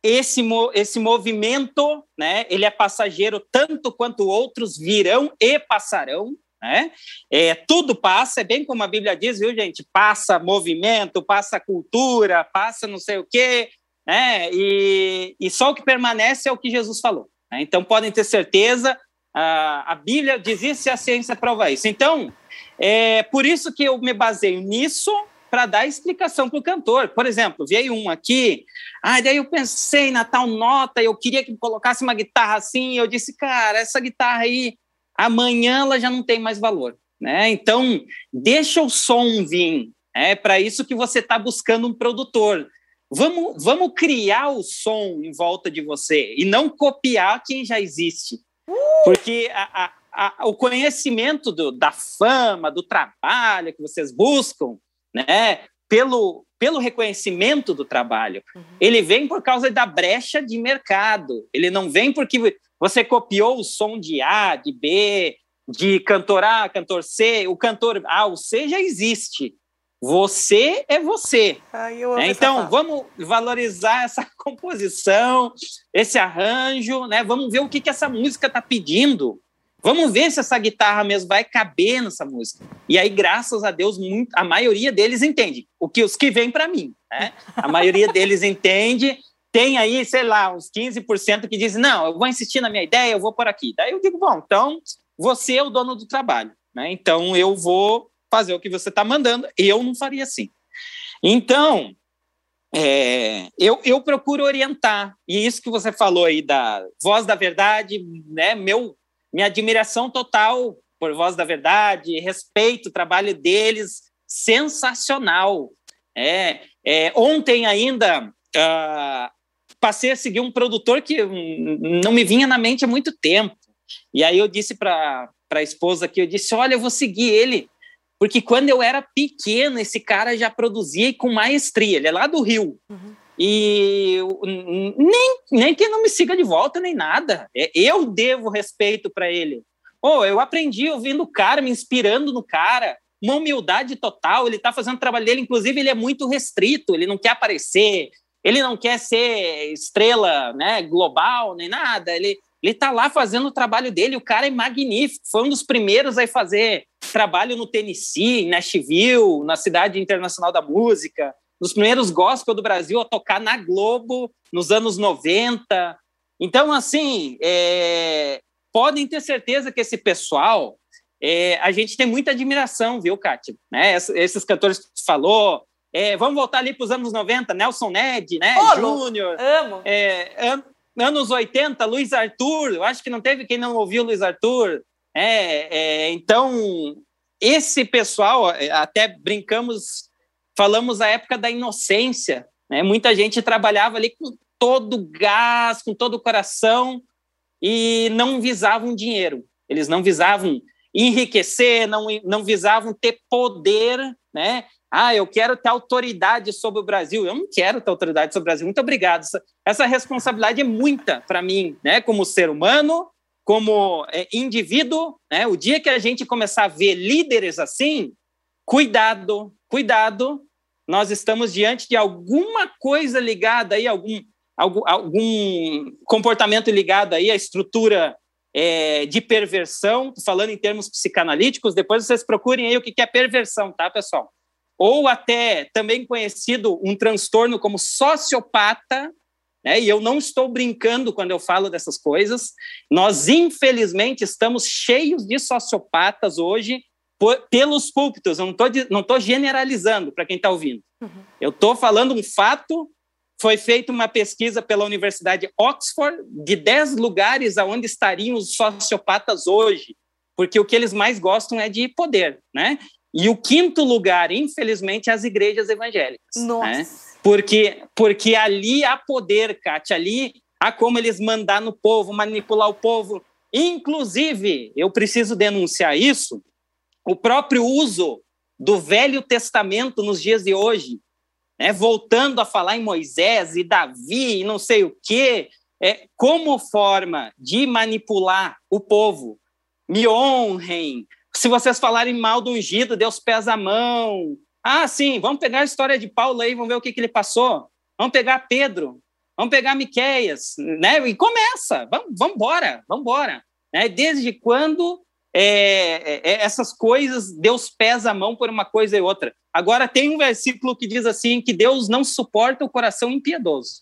esse, esse movimento, né, ele é passageiro tanto quanto outros virão e passarão, né? É, tudo passa, é bem como a Bíblia diz, viu, gente? Passa movimento, passa cultura, passa não sei o quê, né? E, e só o que permanece é o que Jesus falou. Né? Então podem ter certeza, a, a Bíblia diz isso e a ciência prova isso. Então, é por isso que eu me baseio nisso para dar explicação para o cantor. Por exemplo, veio um aqui, ah, daí eu pensei na tal nota, eu queria que colocasse uma guitarra assim, eu disse, cara, essa guitarra aí, amanhã ela já não tem mais valor. Né? Então, deixa o som vir. É para isso que você está buscando um produtor. Vamos, vamos criar o som em volta de você e não copiar quem já existe. Porque a, a, o conhecimento do, da fama, do trabalho que vocês buscam, né, pelo, pelo reconhecimento do trabalho, uhum. ele vem por causa da brecha de mercado. Ele não vem porque você copiou o som de A, de B, de cantor A, cantor C. O cantor A ou C já existe. Você é você. Ai, é, então, vamos valorizar essa composição, esse arranjo, né? Vamos ver o que, que essa música está pedindo. Vamos ver se essa guitarra mesmo vai caber nessa música. E aí, graças a Deus, muito, a maioria deles entende. O que os que vêm para mim, né? A maioria deles entende. Tem aí, sei lá, uns 15% que dizem: não, eu vou insistir na minha ideia, eu vou por aqui. Daí eu digo: bom, então você é o dono do trabalho, né? Então eu vou fazer o que você está mandando. Eu não faria assim. Então, é, eu, eu procuro orientar. E isso que você falou aí da voz da verdade, né? Meu, minha admiração total por voz da verdade, respeito o trabalho deles, sensacional. É, é ontem ainda uh, passei a seguir um produtor que não me vinha na mente há muito tempo. E aí eu disse para a esposa que eu disse, olha, eu vou seguir ele porque quando eu era pequeno, esse cara já produzia com maestria. Ele é lá do Rio. Uhum. E nem, nem que não me siga de volta, nem nada. É, eu devo respeito para ele. Oh, eu aprendi ouvindo o cara, me inspirando no cara. Uma humildade total. Ele está fazendo o trabalho dele. Inclusive, ele é muito restrito. Ele não quer aparecer. Ele não quer ser estrela né, global, nem nada. Ele, ele está lá fazendo o trabalho dele. O cara é magnífico. Foi um dos primeiros a fazer trabalho no Tennessee, em Nashville, na Cidade Internacional da Música, nos primeiros gospel do Brasil a tocar na Globo nos anos 90. Então, assim, é, podem ter certeza que esse pessoal, é, a gente tem muita admiração, viu, Kátia? Né? Esses cantores que você falou, é, vamos voltar ali para os anos 90, Nelson Ned, né? Júnior. Amo. É, an anos 80, Luiz Arthur, eu acho que não teve quem não ouviu Luiz Arthur. É, é, então, esse pessoal, é, até brincamos, falamos a época da inocência, né? Muita gente trabalhava ali com todo gás, com todo o coração e não visavam dinheiro. Eles não visavam enriquecer, não, não visavam ter poder, né? Ah, eu quero ter autoridade sobre o Brasil. Eu não quero ter autoridade sobre o Brasil. Muito obrigado. Essa, essa responsabilidade é muita para mim, né? Como ser humano, como é, indivíduo, né? o dia que a gente começar a ver líderes assim, cuidado, cuidado, nós estamos diante de alguma coisa ligada aí, algum, algum, algum comportamento ligado aí à estrutura é, de perversão, falando em termos psicanalíticos, depois vocês procurem aí o que é perversão, tá, pessoal? Ou até também conhecido um transtorno como sociopata, né? E eu não estou brincando quando eu falo dessas coisas. Nós, infelizmente, estamos cheios de sociopatas hoje por, pelos púlpitos. Eu não estou não tô generalizando para quem está ouvindo. Uhum. Eu estou falando um fato. Foi feita uma pesquisa pela Universidade Oxford de 10 lugares aonde estariam os sociopatas hoje, porque o que eles mais gostam é de poder, né? E o quinto lugar, infelizmente, é as igrejas evangélicas. Né? Nossa. Né? Porque, porque ali há poder, Kátia, ali há como eles mandar no povo, manipular o povo. Inclusive, eu preciso denunciar isso, o próprio uso do Velho Testamento nos dias de hoje, né, voltando a falar em Moisés e Davi e não sei o quê, é, como forma de manipular o povo. Me honrem. Se vocês falarem mal do ungido, Deus pesa a mão. Ah, sim, vamos pegar a história de Paulo aí, vamos ver o que, que ele passou. Vamos pegar Pedro, vamos pegar Miqueias, né? E começa, vamos, vamos embora, vamos embora. Né? Desde quando é, é, é, essas coisas, Deus pesa a mão por uma coisa e outra. Agora, tem um versículo que diz assim, que Deus não suporta o coração impiedoso.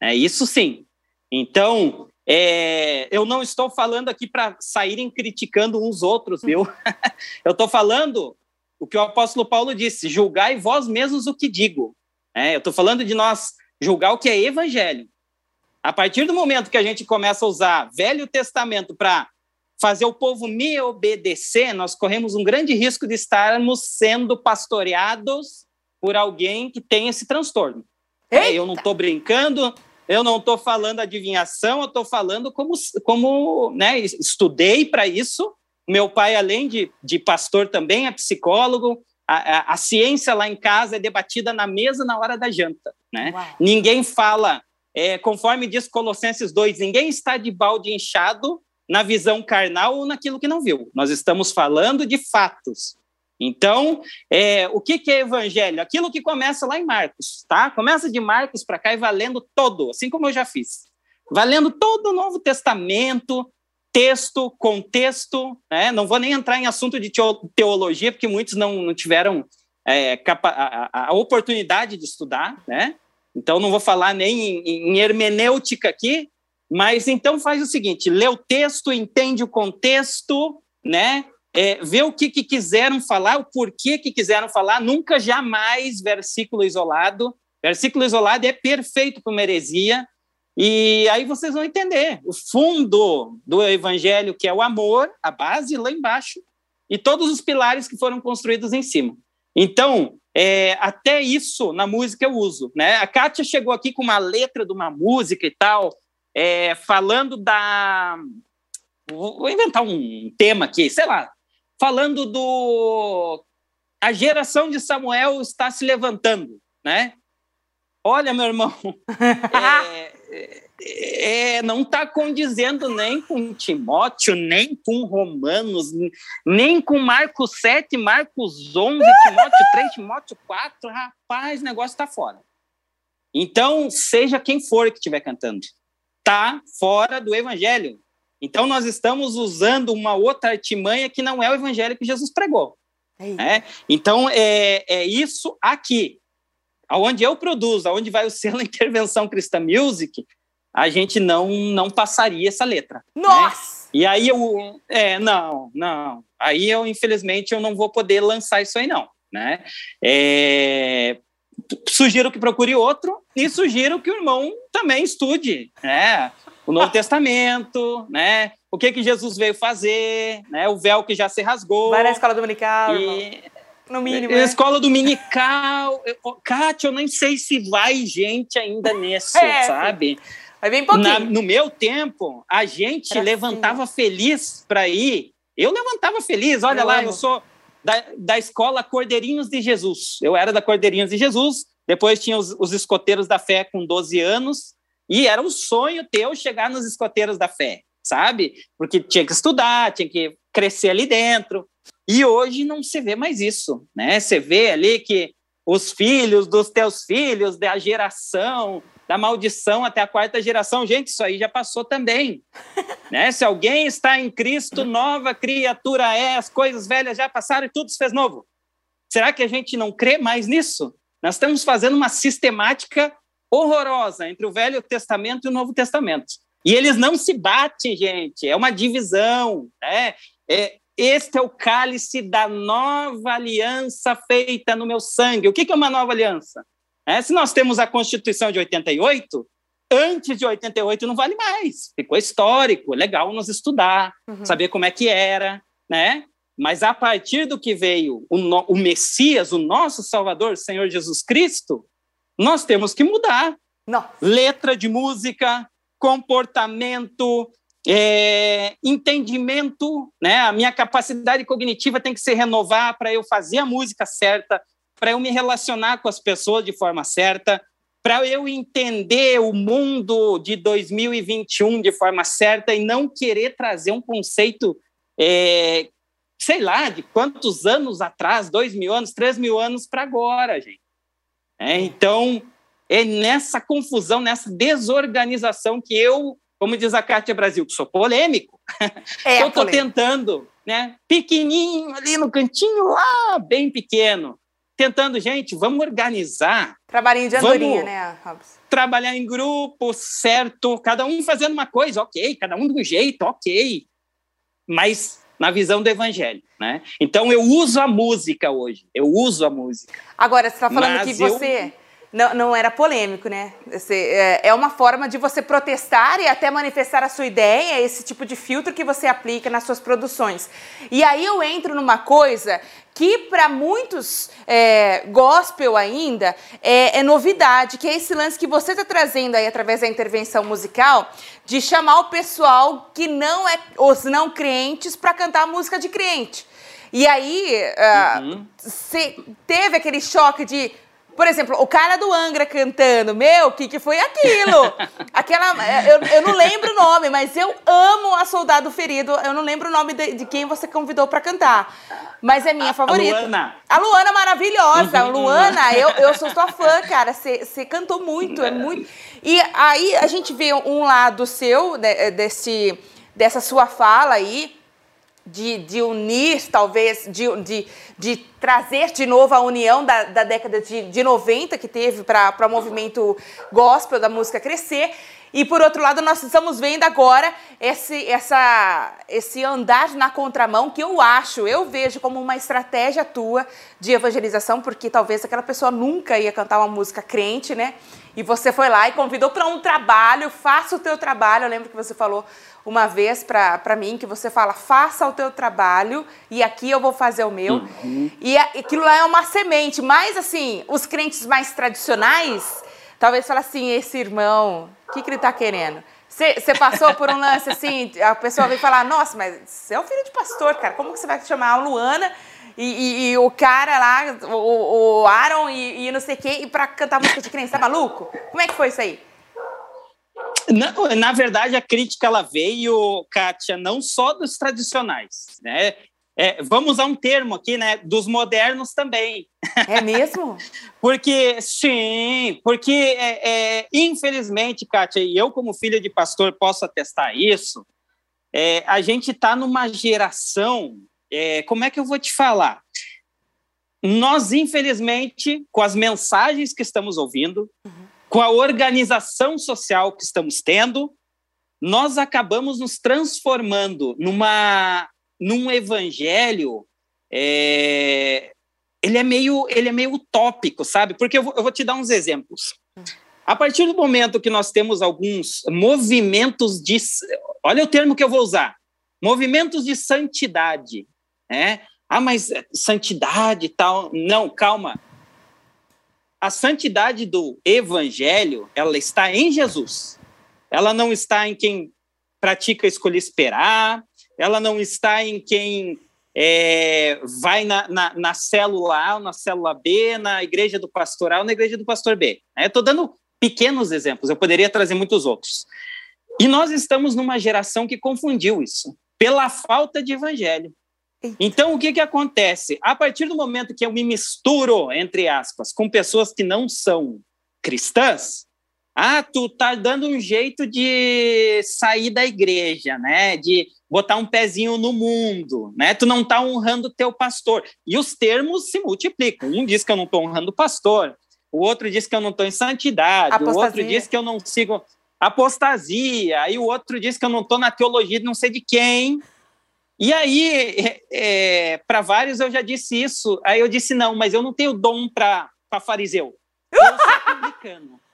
É isso sim. Então, é, eu não estou falando aqui para saírem criticando uns outros, viu? eu estou falando o que o apóstolo Paulo disse: julgai vós mesmos o que digo. É, eu estou falando de nós julgar o que é evangelho. A partir do momento que a gente começa a usar Velho Testamento para fazer o povo me obedecer, nós corremos um grande risco de estarmos sendo pastoreados por alguém que tem esse transtorno. É, eu não estou brincando, eu não estou falando adivinhação, eu estou falando como, como né, estudei para isso meu pai, além de, de pastor, também é psicólogo. A, a, a, ciência lá em casa é debatida na mesa na hora da janta. Né? Ninguém fala, é, conforme diz Colossenses 2, ninguém está de balde inchado na visão carnal ou naquilo que não viu. Nós estamos falando de fatos. Então, é, o que, que é evangelho? Aquilo que começa lá em Marcos, tá? Começa de Marcos para cá e valendo todo, assim como eu já fiz. Valendo todo o Novo Testamento, texto, contexto, né? Não vou nem entrar em assunto de teologia, porque muitos não, não tiveram é, a, a, oportunidade de estudar, né? Então, não vou falar nem em, em hermenêutica aqui, mas então faz o seguinte: lê o texto, entende o contexto, né? É, vê o que, que quiseram falar, o porquê que quiseram falar, nunca jamais versículo isolado. Versículo isolado é perfeito para uma heresia, e aí vocês vão entender o fundo do evangelho, que é o amor, a base lá embaixo, e todos os pilares que foram construídos em cima. Então, é, até isso na música eu uso. Né? A Kátia chegou aqui com uma letra de uma música e tal, é, falando da. Vou inventar um tema aqui, sei lá, falando do. A geração de Samuel está se levantando, né? Olha, meu irmão, é, é, não está condizendo nem com Timóteo, nem com Romanos, nem com Marcos 7, Marcos 11, Timóteo 3, Timóteo 4. Rapaz, o negócio está fora. Então, seja quem for que estiver cantando, está fora do evangelho. Então, nós estamos usando uma outra artimanha que não é o evangelho que Jesus pregou. É? Então, é, é isso aqui. Aonde eu produzo, aonde vai o selo Intervenção Cristã Music, a gente não não passaria essa letra. Né? Nossa! Né? E aí eu, é, não, não. Aí eu, infelizmente, eu não vou poder lançar isso aí, não. Né? É, sugiro que procure outro e sugiro que o irmão também estude, né? O Novo Testamento, né? O que que Jesus veio fazer, né? O véu que já se rasgou. Vai na escola dominical, e... No mínimo. Né? Escola dominical. Kátia, eu nem sei se vai gente ainda nisso, é, sabe? Vai bem pouquinho. Na, no meu tempo, a gente Era levantava assim. feliz para ir. Eu levantava feliz, olha eu lá, amo. eu sou da, da escola Cordeirinhos de Jesus. Eu era da Cordeirinhos de Jesus, depois tinha os, os escoteiros da fé com 12 anos, e era um sonho teu chegar nos escoteiros da fé, sabe? Porque tinha que estudar, tinha que crescer ali dentro. E hoje não se vê mais isso, né? Você vê ali que os filhos dos teus filhos, da geração, da maldição até a quarta geração, gente, isso aí já passou também. né? Se alguém está em Cristo, nova criatura é, as coisas velhas já passaram e tudo se fez novo. Será que a gente não crê mais nisso? Nós estamos fazendo uma sistemática horrorosa entre o Velho Testamento e o Novo Testamento. E eles não se batem, gente, é uma divisão. Né? É, este é o cálice da nova aliança feita no meu sangue. O que é uma nova aliança? É, se nós temos a Constituição de 88, antes de 88 não vale mais. Ficou histórico, legal nos estudar, uhum. saber como é que era, né? Mas a partir do que veio o, no, o Messias, o nosso Salvador, Senhor Jesus Cristo, nós temos que mudar. Não. Letra de música, comportamento, é, entendimento, né? A minha capacidade cognitiva tem que se renovar para eu fazer a música certa, para eu me relacionar com as pessoas de forma certa, para eu entender o mundo de 2021 de forma certa e não querer trazer um conceito, é, sei lá, de quantos anos atrás, dois mil anos, três mil anos para agora, gente. É, então, é nessa confusão, nessa desorganização que eu como diz a Cátia Brasil, que sou polêmico, é, eu estou tentando, né, pequenininho ali no cantinho lá, bem pequeno, tentando, gente, vamos organizar. Trabalhinho de andorinha, né, Robson? Trabalhar em grupo, certo, cada um fazendo uma coisa, ok, cada um de um jeito, ok, mas na visão do evangelho, né? Então eu uso a música hoje, eu uso a música. Agora, você está falando que você... Eu não, não era polêmico, né? É, é uma forma de você protestar e até manifestar a sua ideia, esse tipo de filtro que você aplica nas suas produções. E aí eu entro numa coisa que para muitos é, gospel ainda é, é, novidade, que é esse lance que você está trazendo aí através da intervenção musical, de chamar o pessoal que não é os não crentes para cantar música de crente. E aí uh, uhum. teve aquele choque de Por exemplo, o cara do Angra cantando, meu, o que, que foi aquilo? Aquela. Eu, eu não lembro o nome, mas eu amo a Soldado Ferido. Eu não lembro o nome de, de quem você convidou para cantar. Mas é minha favorita. A Luana. A Luana maravilhosa. Uhum. Luana, eu, eu sou sua fã, cara. Você cantou muito, é muito. E aí a gente vê um lado seu, né, desse, dessa sua fala aí de, de unir, talvez, de, de, de trazer de novo a união da, da década de, de 90 que teve para o movimento gospel da música crescer. E por outro lado, nós estamos vendo agora esse, essa, esse andar na contramão que eu acho, eu vejo como uma estratégia tua de evangelização, porque talvez aquela pessoa nunca ia cantar uma música crente, né? E você foi lá e convidou para um trabalho, faça o teu trabalho. Eu lembro que você falou uma vez para mim, que você fala, faça o teu trabalho e aqui eu vou fazer o meu. Uhum. E aquilo lá é uma semente, mas assim, os crentes mais tradicionais, talvez falem assim, esse irmão, o que, que ele está querendo? Você passou por um lance assim, a pessoa vem falar, nossa, mas você é um filho de pastor, cara, como que você vai chamar a Luana e, e, e, o cara lá, o, o Aaron e, e, não sei o quê, e pra cantar música de crente, tá maluco? Como é que foi isso aí? Não, na verdade, a crítica ela veio, Kátia, não só dos tradicionais, né? É, vamos usar um termo aqui, né? Dos modernos também. É mesmo? porque, sim, porque, é, é, infelizmente, Kátia, e eu, como filho de pastor, posso atestar isso, é, a gente está numa geração, é, como é que eu vou te falar? Nós, infelizmente, com as mensagens que estamos ouvindo, uhum com a organização social que estamos tendo, nós acabamos nos transformando numa num evangelho é, ele é meio ele é meio utópico sabe? Porque eu vou, eu vou te dar uns exemplos. A partir do momento que nós temos alguns movimentos de olha o termo que eu vou usar movimentos de santidade né? Ah mas santidade tal não calma a santidade do evangelho, ela está em Jesus. Ela não está em quem pratica escolher esperar, ela não está em quem é, vai na, na, na, célula A, na célula B, na igreja do pastor A ou na igreja do pastor B. Estou dando pequenos exemplos, eu poderia trazer muitos outros. E nós estamos numa geração que confundiu isso pela falta de evangelho. Então, o que, que acontece? A partir do momento que eu me misturo, entre aspas, com pessoas que não são cristãs, ah, tu tá dando um jeito de sair da igreja, né? De botar um pezinho no mundo, né? Tu não tá honrando teu pastor. E os termos se multiplicam. Um diz que eu não tô honrando o pastor, o outro diz que eu não tô em santidade, Apostasia. o outro diz que eu não sigo apostasia, aí o outro diz que eu não tô na teologia de não sei de quem. E aí, é, é para vários eu já disse isso. Aí eu disse, não, mas eu não tenho dom para fariseu. Eu sou publicano.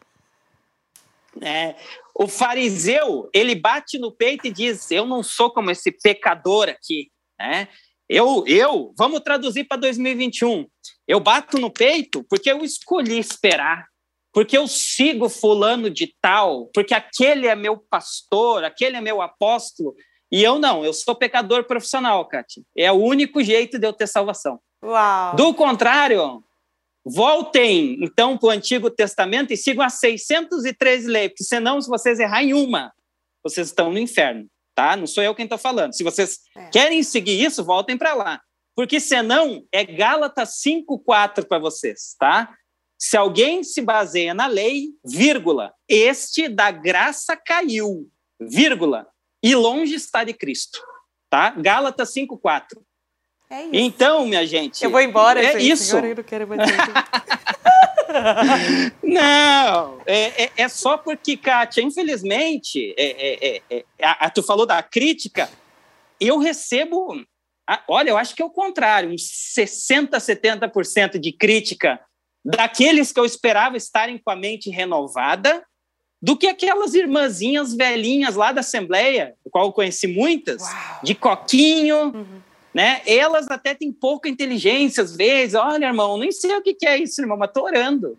É, o fariseu, ele bate no peito e diz, eu não sou como esse pecador aqui. Né? Eu, eu, vamos traduzir para 2021. Eu bato no peito porque eu escolhi esperar, porque eu sigo fulano de tal, porque aquele é meu pastor, aquele é meu apóstolo, e eu não, eu sou pecador profissional, Kátia. É o único jeito de eu ter salvação. Uau. Do contrário, voltem então para o Antigo Testamento e sigam as 613 leis, porque senão, se vocês errarem em uma, vocês estão no inferno, tá? Não sou eu quem está falando. Se vocês é. querem seguir isso, voltem para lá. Porque senão é Gálatas 5,4 para vocês, tá? Se alguém se baseia na lei, vírgula, este da graça caiu, vírgula, e longe está de Cristo. Tá? Gálatas 5,4. É isso. Então, minha gente. Eu vou embora, é gente. isso. eu não quero mais Não, é, é, é, só porque, Kátia, infelizmente, é, é, é, é a, a, tu falou da crítica, eu recebo, a, olha, eu acho que é o contrário, uns 60%, 70% de crítica daqueles que eu esperava estarem com a mente renovada do que aquelas irmãzinhas velhinhas lá da Assembleia, do qual eu conheci muitas, Uau. de coquinho, uhum. né? Elas até têm pouca inteligência às vezes. Olha, irmão, nem sei o que é isso, irmão, mas tô orando.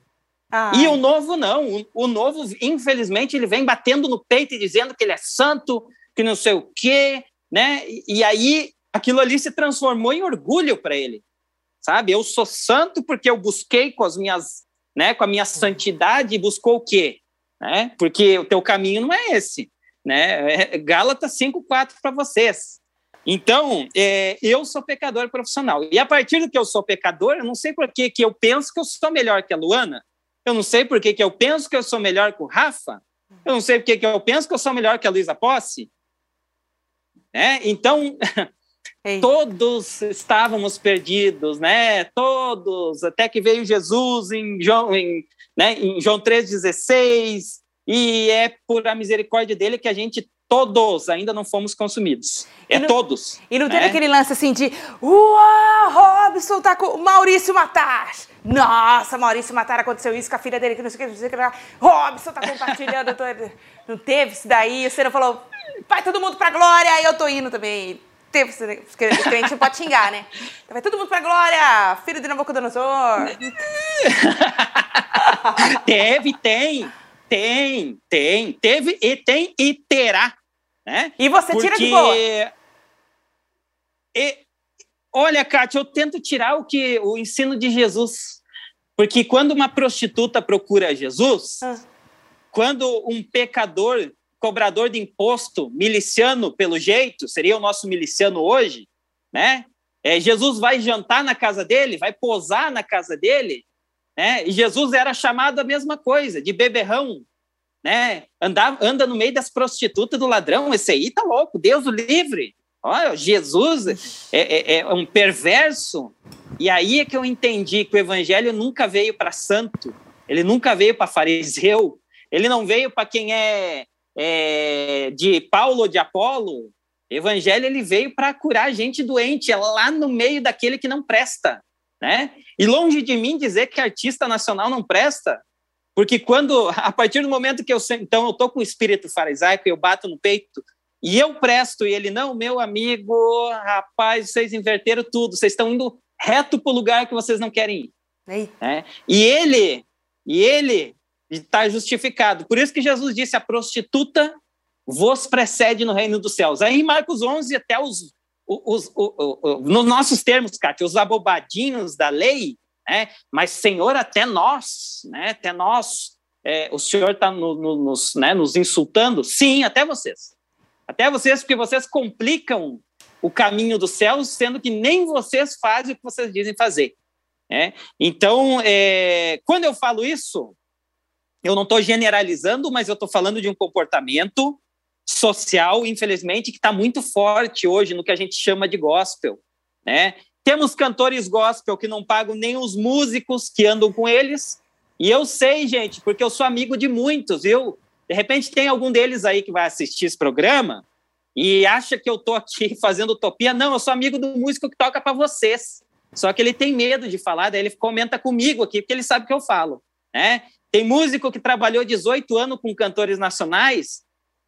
Ah. E o novo não. O, o, novo, infelizmente, ele vem batendo no peito e dizendo que ele é santo, que não sei o quê, né? E, e aí aquilo ali se transformou em orgulho para ele, sabe? Eu sou santo porque eu busquei com as minhas né, com a minha santidade, buscou o quê? Né? Porque o teu caminho não é esse. Né? É Gálatas 5,4 para vocês. Então, é, eu sou pecador profissional. E a partir do que eu sou pecador, eu não sei por que, que eu penso que eu sou melhor que a Luana. Eu não sei por que, que eu penso que eu sou melhor que o Rafa. Eu não sei por que, que eu penso que eu sou melhor que a Luísa Posse. É, então, todos estávamos perdidos, né? Todos, até que veio Jesus em João, em, né, em João 3,16, e é por a misericórdia dele que a gente todos ainda não fomos consumidos. É não, todos. E não teve né? aquele lance assim de Uau, Robson tá com Maurício Matar. Nossa, Maurício Matar aconteceu isso com a filha dele, que não sei o que, não sei o que. Robson tá compartilhando. tô... Não teve isso daí? Você não falou, vai todo mundo pra glória, e eu tô indo também. Teve, porque a gente não pode xingar, né? Então vai todo mundo pra glória, filho de Nabucodonosor. teve, tem. Tem, tem, teve e tem e terá, né? E você Porque... tira de boa. E, olha, Kátia, eu tento tirar o que o ensino de Jesus. Porque quando uma prostituta procura Jesus, ah. quando um pecador, cobrador de imposto, miliciano pelo jeito, seria o nosso miliciano hoje, né? É, Jesus vai jantar na casa dele, vai posar na casa dele, né? E Jesus era chamado a mesma coisa, de beberrão, né? Anda, anda no meio das prostitutas do ladrão, esse aí tá louco, Deus o livre. Olha, Jesus é, é, é um perverso. E aí é que eu entendi que o evangelho nunca veio para santo, ele nunca veio para fariseu, ele não veio para quem é, é, de Paulo de Apolo. O evangelho ele veio para curar gente doente, é lá no meio daquele que não presta né? E longe de mim dizer que artista nacional não presta, porque quando, a partir do momento que eu, então eu tô com o espírito farisaico, eu bato no peito, e eu presto, e ele, não, meu amigo, rapaz, vocês inverteram tudo, vocês estão indo reto para o lugar que vocês não querem ir. Né? E ele, e ele está justificado. Por isso que Jesus disse, a prostituta vos precede no reino dos céus. Aí em Marcos 11, até os os, os, os, nos nossos termos, Cátia, os abobadinhos da lei, né? mas, Senhor, até nós, né? até nós, é, o Senhor está no, no, nos, né? nos insultando? Sim, até vocês. Até vocês, porque vocês complicam o caminho dos céus, sendo que nem vocês fazem o que vocês dizem fazer. Né? Então, é, quando eu falo isso, eu não estou generalizando, mas eu estou falando de um comportamento social, infelizmente, que está muito forte hoje no que a gente chama de gospel. Né? Temos cantores gospel que não pagam nem os músicos que andam com eles. E eu sei, gente, porque eu sou amigo de muitos. Eu, de repente, tem algum deles aí que vai assistir esse programa e acha que eu estou aqui fazendo utopia. Não, eu sou amigo do músico que toca para vocês. Só que ele tem medo de falar, daí ele comenta comigo aqui, porque ele sabe que eu falo. Né? Tem músico que trabalhou 18 anos com cantores nacionais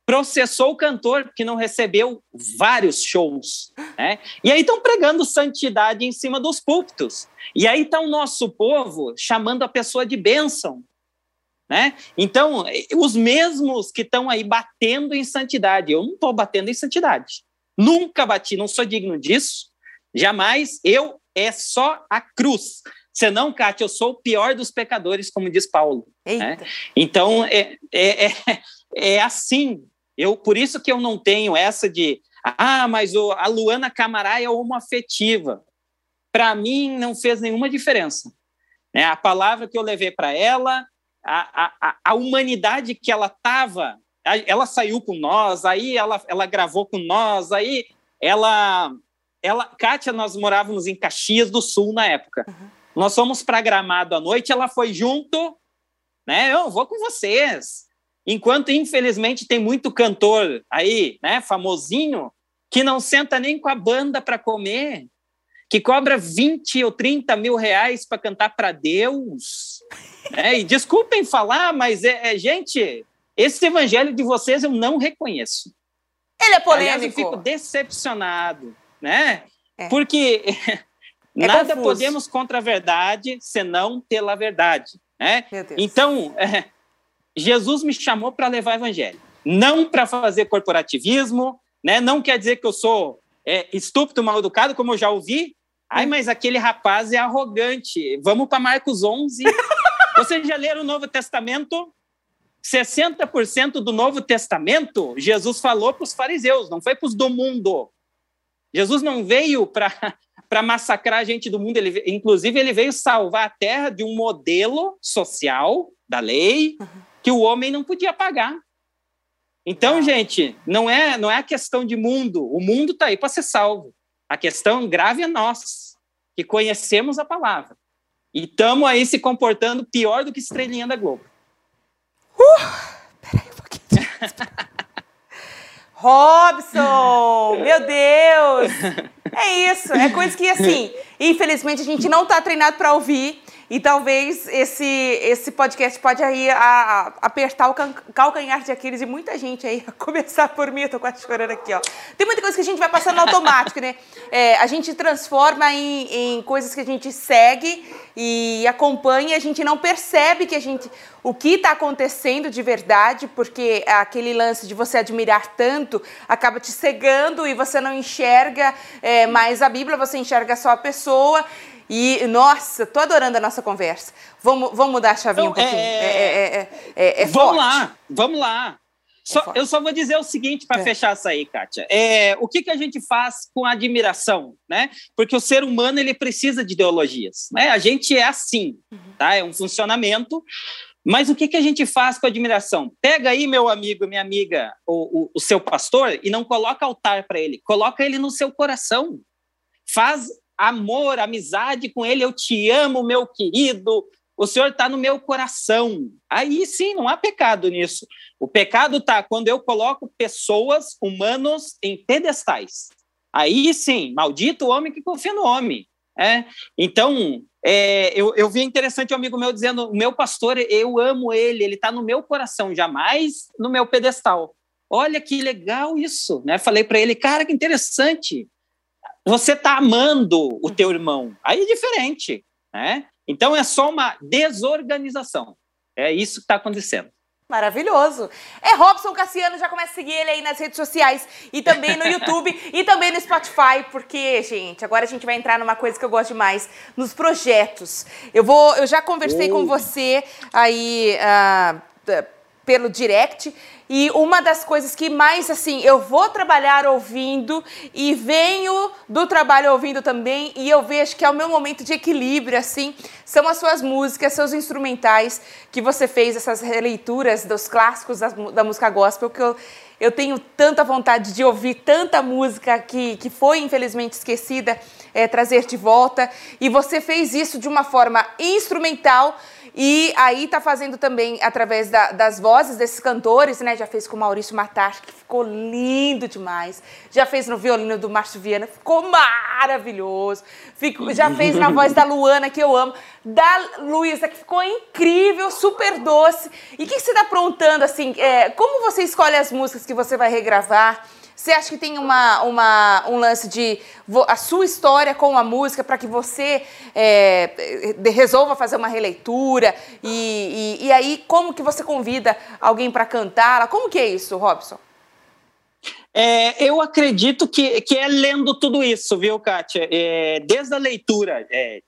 processou o cantor que não recebeu vários shows. Né? E aí estão pregando santidade em cima dos púlpitos. E aí está o nosso povo chamando a pessoa de bênção. Né? Então, os mesmos que estão aí batendo em santidade, eu não estou batendo em santidade. Nunca bati, não sou digno disso. Jamais. Eu é só a cruz. Senão, Kátia, eu sou o pior dos pecadores, como diz Paulo. Né? Então, é, é, é, é assim eu, por isso que eu não tenho essa de, ah, mas o, a Luana Camará é homoafetiva. Para mim, não fez nenhuma diferença. Né? A palavra que eu levei para ela, a, a, a humanidade que ela estava, ela saiu com nós, aí ela, ela gravou com nós, aí ela, ela, Kátia, nós morávamos em Caxias do Sul na época. Uhum. Nós fomos para Gramado à noite, ela foi junto, né? Eu vou com vocês. Enquanto, infelizmente, tem muito cantor aí, né, famosinho, que não senta nem com a banda para comer, que cobra 20 ou 30 mil reais para cantar para Deus. É, e desculpem falar, mas, é, é, gente, esse evangelho de vocês eu não reconheço. Ele é polêmico. Aliás, eu fico decepcionado, né? É. Porque nada confuso. podemos contra a verdade senão pela verdade. Né? Então, é, Jesus me chamou para levar evangelho, não para fazer corporativismo, né? Não quer dizer que eu sou é, estúpido, mal educado, como eu já ouvi. Ai, mas aquele rapaz é arrogante. Vamos para Marcos 11. Vocês já leram o Novo Testamento? 60% do Novo Testamento, Jesus falou para os fariseus, não foi para os do mundo. Jesus não veio para massacrar a gente do mundo, ele, inclusive ele veio salvar a terra de um modelo social da lei que o homem não podia pagar. Então, gente, não é, não é a questão de mundo. O mundo está aí para ser salvo. A questão grave é nós, que conhecemos a palavra. E estamos aí se comportando pior do que estrelinha da Globo. Uh, peraí um pouquinho. Robson! Meu Deus! É isso, é coisa que, assim, infelizmente a gente não está treinado para ouvir. E talvez esse, esse podcast pode aí a, a, apertar o calcanhar de Aquiles de muita gente aí, a começar por mim, eu tô quase chorando aqui, ó. Tem muita coisa que a gente vai passando automático, né? É, a gente transforma em, em coisas que a gente segue e acompanha, e a gente não percebe que a gente o que está acontecendo de verdade, porque aquele lance de você admirar tanto acaba te cegando e você não enxerga é, mais a Bíblia, você enxerga só a pessoa. E, nossa, tô adorando a nossa conversa. Vamos, vamos mudar a chavinha então, um pouquinho. É, é, é, é vamos forte. lá, vamos lá. Só, eu só vou dizer o seguinte para fechar isso aí, Kátia. É, o que, que a gente faz com a admiração? Né? Porque o ser humano ele precisa de ideologias. Né? A gente é assim, uhum. tá? é um funcionamento. Mas o que, que a gente faz com a admiração? Pega aí, meu amigo, minha amiga, o, o, o seu pastor, e não coloca altar para ele, coloca ele no seu coração. Faz amor, amizade com ele, eu te amo, meu querido, o Senhor está no meu coração. Aí sim, não há pecado nisso. O pecado está quando eu coloco pessoas, humanos, em pedestais. Aí sim, maldito o homem que confia no homem. É? Então, é, eu, eu vi interessante um amigo meu dizendo: o meu pastor, eu amo ele, ele está no meu coração, jamais no meu pedestal. Olha que legal isso, né? Falei para ele, cara, que interessante você está amando o teu irmão. Aí é diferente, né? Então é só uma desorganização. É isso que está acontecendo. Maravilhoso. É Robson Cassiano, já começa a seguir ele aí nas redes sociais e também no YouTube e também no Spotify, porque, gente, agora a gente vai entrar numa coisa que eu gosto demais, nos projetos. Eu vou, eu já conversei com você aí uh, pelo direct e uma das coisas que mais, assim, eu vou trabalhar ouvindo e venho do trabalho ouvindo também, e eu vejo que é o meu momento de equilíbrio, assim, são as suas músicas, seus instrumentais que você fez, essas releituras dos clássicos da, da música gospel, que eu, eu tenho tanta vontade de ouvir tanta música que, que foi infelizmente esquecida, é, trazer de volta. E você fez isso de uma forma instrumental, e aí tá fazendo também através da, das vozes desses cantores, né? Já fez com o Maurício Matar, que ficou lindo demais. Já fez no violino do Márcio Viana, ficou maravilhoso. Fico, já fez na voz da Luana, que eu amo. Da Luísa, que ficou incrível, super doce. E o que, que você tá aprontando, assim? É, como você escolhe as músicas que você vai regravar? Você acha que tem uma, uma, um lance de a sua história com a música para que você é, resolva fazer uma releitura? E, e, e, aí, como que você convida alguém para cantar? Como que é isso, Robson? É, eu acredito que, que é lendo tudo isso, viu, Kátia? É, desde a leitura é,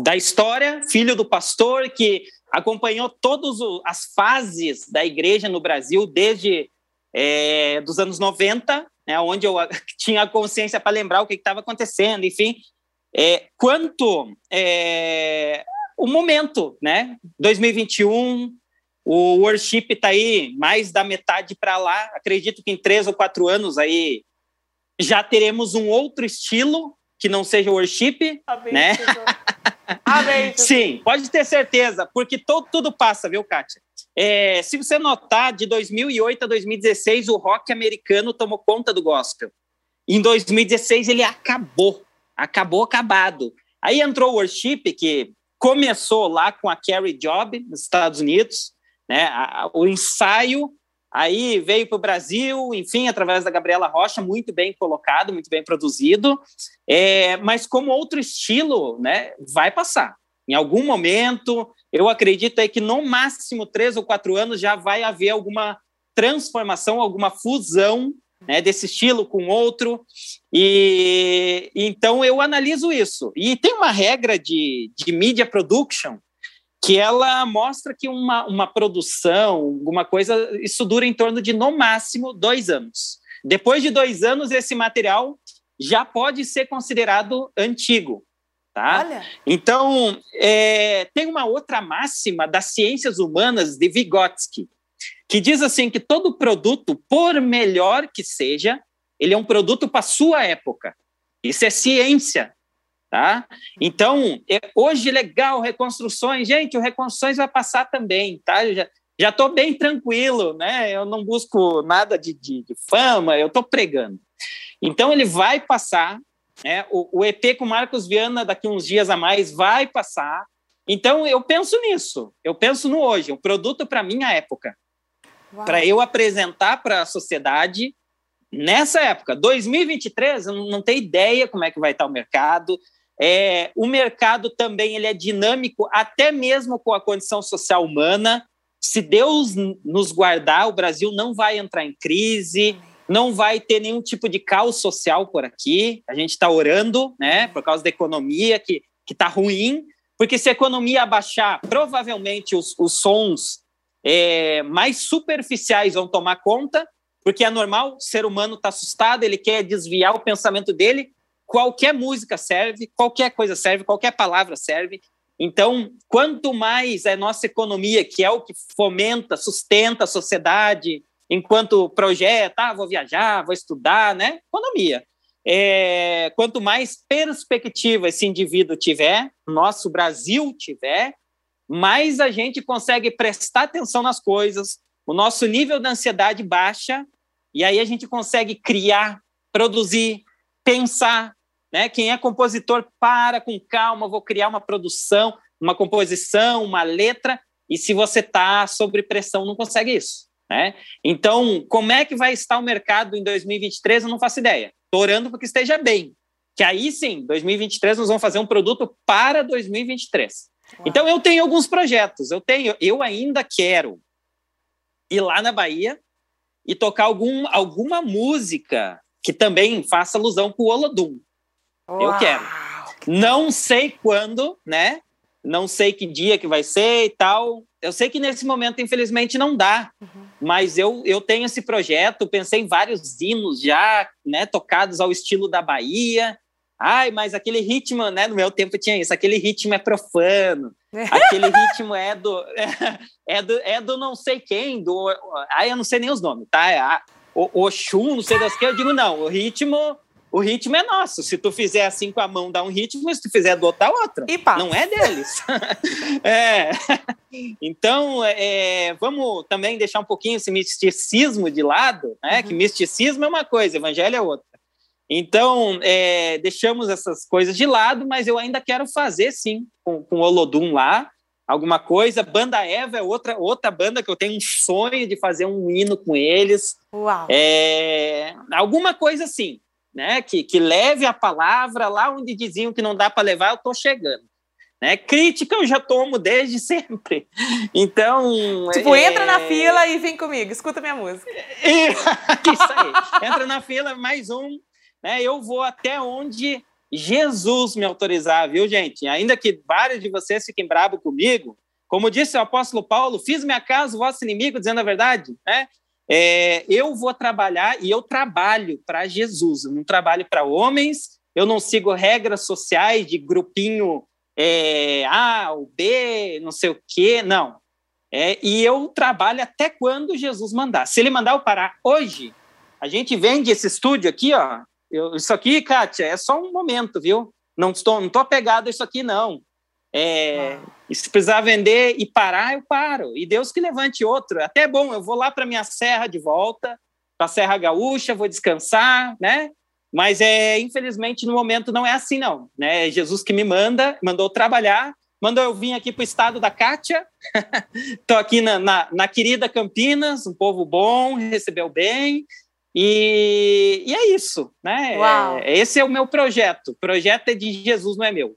da história, filho do pastor, que acompanhou todas as fases da igreja no Brasil, desde é, dos anos 90, né, onde eu tinha a consciência para lembrar o que estava acontecendo, enfim, é, quanto é, o momento, né? 2021, o worship está aí mais da metade para lá. Acredito que em três ou quatro anos aí já teremos um outro estilo que não seja worship, Amém, né? Amém. Sim, pode ter certeza, porque todo, tudo passa, viu, Kátia? É, se você notar, de 2008 a 2016, o rock americano tomou conta do gospel. Em 2016, ele acabou. Acabou, acabado. Aí entrou o worship, que começou lá com a Carrie Job, nos Estados Unidos, né? o ensaio, aí veio para o Brasil, enfim, através da Gabriela Rocha, muito bem colocado, muito bem produzido, é, mas como outro estilo, né, vai passar. Em algum momento, eu acredito aí que no máximo três ou quatro anos já vai haver alguma transformação, alguma fusão né, desse estilo com outro. E então eu analiso isso. E tem uma regra de, de media production que ela mostra que uma, uma produção, alguma coisa, isso dura em torno de, no máximo, dois anos. Depois de dois anos, esse material já pode ser considerado antigo. Tá? Olha. Então, é, tem uma outra máxima das ciências humanas de Vygotsky, que diz assim que todo produto, por melhor que seja, ele é um produto para sua época. Isso é ciência, tá? Então, é, hoje legal reconstruções, gente, o reconstruções vai passar também, tá? Eu já já estou bem tranquilo, né? Eu não busco nada de, de, de fama, eu estou pregando. Então ele vai passar, né? O, o EP com Marcos Viana daqui uns dias a mais vai passar. Então eu penso nisso, eu penso no hoje, um produto para minha época, para eu apresentar para a sociedade nessa época. 2023, eu não tenho ideia como é que vai estar o mercado. É, o mercado também ele é dinâmico, até mesmo com a condição social humana. Se Deus nos guardar, o Brasil não vai entrar em crise não vai ter nenhum tipo de caos social por aqui. A gente está orando, né, por causa da economia que que está ruim, porque se a economia abaixar, provavelmente os, os sons é, mais superficiais vão tomar conta, porque é normal, o ser humano está assustado, ele quer desviar o pensamento dele. Qualquer música serve, qualquer coisa serve, qualquer palavra serve. Então, quanto mais a nossa economia, que é o que fomenta, sustenta a sociedade, enquanto projeta, ah, vou viajar, vou estudar, né? Economia. É, quanto mais perspectiva esse indivíduo tiver, nosso Brasil tiver, mais a gente consegue prestar atenção nas coisas, o nosso nível de ansiedade baixa, e aí a gente consegue criar, produzir, pensar. Né? Quem é compositor, para com calma, vou criar uma produção, uma composição, uma letra, e se você está sob pressão, não consegue isso. Né? Então, como é que vai estar o mercado em 2023? Eu não faço ideia. Estou orando para que esteja bem. Que aí sim, 2023 nós vamos fazer um produto para 2023. Uau. Então eu tenho alguns projetos. Eu tenho, eu ainda quero ir lá na Bahia e tocar algum, alguma música que também faça alusão com o Olodum. Uau. Eu quero. Não sei quando, né? Não sei que dia que vai ser e tal. Eu sei que nesse momento, infelizmente, não dá. Uhum mas eu, eu tenho esse projeto, pensei em vários hinos já, né, tocados ao estilo da Bahia. Ai, mas aquele ritmo, né, no meu tempo tinha isso, aquele ritmo é profano, aquele ritmo é do, é, é, do, é do não sei quem, do, ai, eu não sei nem os nomes, tá? É a, o Oxum, não sei das que, eu digo, não, o ritmo o ritmo é nosso. Se tu fizer assim com a mão, dá um ritmo, se tu fizer do outro, dá outro. E pá. Não é deles. é. Então, é, vamos também deixar um pouquinho esse misticismo de lado, né? Uhum. Que misticismo é uma coisa, evangelho é outra. Então, é, deixamos essas coisas de lado, mas eu ainda quero fazer, sim, com, com o Olodum lá, alguma coisa. Banda Eva é outra, outra banda que eu tenho um sonho de fazer um hino com eles. Uau! É, alguma coisa assim né? Que, que leve a palavra lá onde diziam que não dá para levar, eu estou chegando. Né? Crítica eu já tomo desde sempre. Então. Tipo, é... entra na fila e vem comigo, escuta minha música. Isso aí. Entra na fila, mais um. Né? Eu vou até onde Jesus me autorizar, viu, gente? Ainda que vários de vocês fiquem bravos comigo, como disse o apóstolo Paulo, fiz minha casa o vosso inimigo, dizendo a verdade, né? É, eu vou trabalhar e eu trabalho para Jesus, eu não trabalho para homens, eu não sigo regras sociais de grupinho é, A ou B, não sei o quê, não. É, e eu trabalho até quando Jesus mandar. Se ele mandar eu parar hoje, a gente vende esse estúdio aqui, ó. Eu, isso aqui, Kátia, é só um momento, viu? Não estou, não estou apegado a isso aqui, não. É, ah. Se precisar vender e parar, eu paro. E Deus que levante outro. Até é bom, eu vou lá para minha serra de volta, para a Serra Gaúcha, vou descansar, né? Mas é, infelizmente no momento não é assim não, né? É Jesus que me manda, mandou trabalhar, mandou eu vir aqui para o estado da Cátia. Estou aqui na, na, na, querida Campinas, um povo bom, recebeu bem. E, e é isso, né? É, esse é o meu projeto. O projeto é de Jesus, não é meu.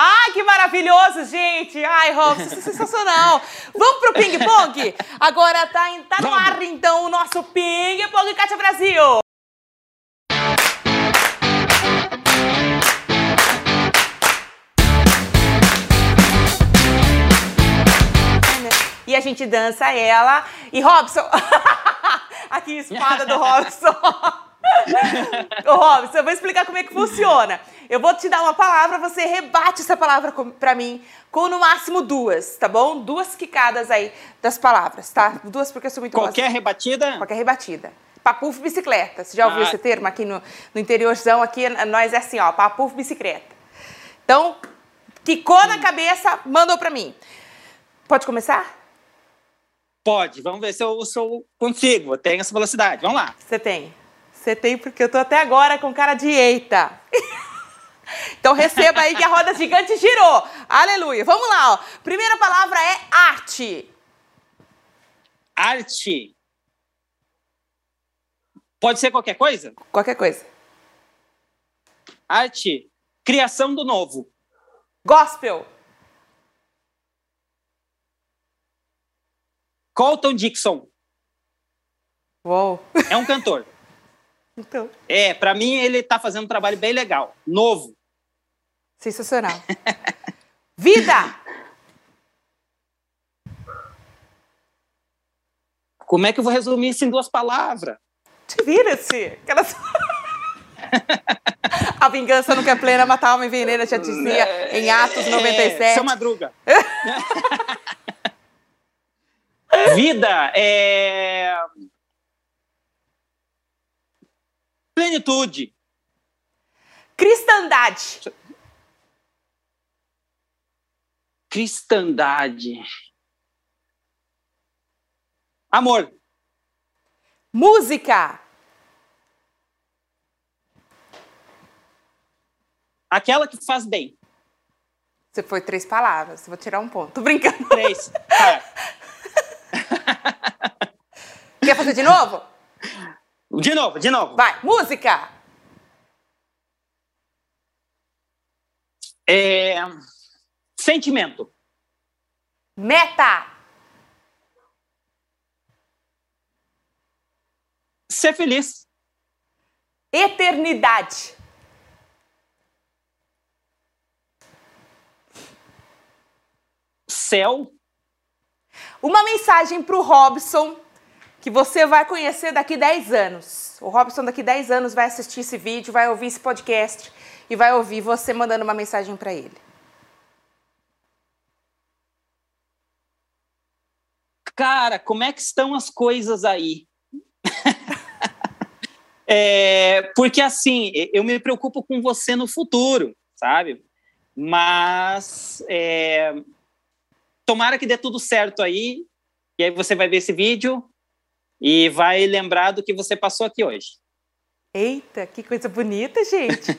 Ai, que maravilhoso, gente! Ai, Robson, isso é sensacional! Vamos pro ping-pong? Agora tá, tá no ar, então, o nosso ping-pong Cátia Brasil! gente dança ela. E Robson. Aqui, espada do Robson. Ô, Robson, eu vou explicar como é que funciona. Eu vou te dar uma palavra, você rebate essa palavra para mim com no máximo duas, tá bom? Duas quicadas aí das palavras, tá? Duas porque eu sou muito Qualquer rebatida? Qualquer rebatida. Papuf bicicleta. Você já ouviu ah. esse termo aqui no, no interiorzão? Aqui nós é assim, ó, papuf bicicleta. Então, quicou na cabeça, mandou para mim. Pode começar? Pode. Vamos ver se eu, se eu consigo. Eu tenho essa velocidade. Vamos lá. Você tem. Você tem porque eu tô até agora com cara de eita. então receba aí que a roda gigante girou. Aleluia. Vamos lá, ó. Primeira palavra é arte. Arte. Pode ser qualquer coisa? Qualquer coisa. Arte. Criação do novo. Gospel. Colton Dixon. Uou. É um cantor. Então. É, para mim ele tá fazendo um trabalho bem legal, novo. Sensacional. Vida! Como é que eu vou resumir isso em duas palavras? Vira-se! Aquelas... A vingança nunca é plena, matar alma envenena, já dizia em Atos 97. É, seu Madruga. Vida é Plenitude. Cristandade. Cristandade. Amor. Música. Aquela que faz bem. Você foi três palavras. Vou tirar um ponto. Tô brincando. Três. Tá. Quer fazer de novo? De novo, de novo. Vai, música! É... Sentimento. Meta. Ser feliz. Eternidade. Céu. Uma mensagem para o Robson que você vai conhecer daqui 10 anos. O Robson daqui 10 anos vai assistir esse vídeo, vai ouvir esse podcast e vai ouvir você mandando uma mensagem para ele. Cara, como é que estão as coisas aí? é, porque assim, eu me preocupo com você no futuro, sabe? Mas é, tomara que dê tudo certo aí. E aí você vai ver esse vídeo e vai lembrar do que você passou aqui hoje. Eita, que coisa bonita, gente.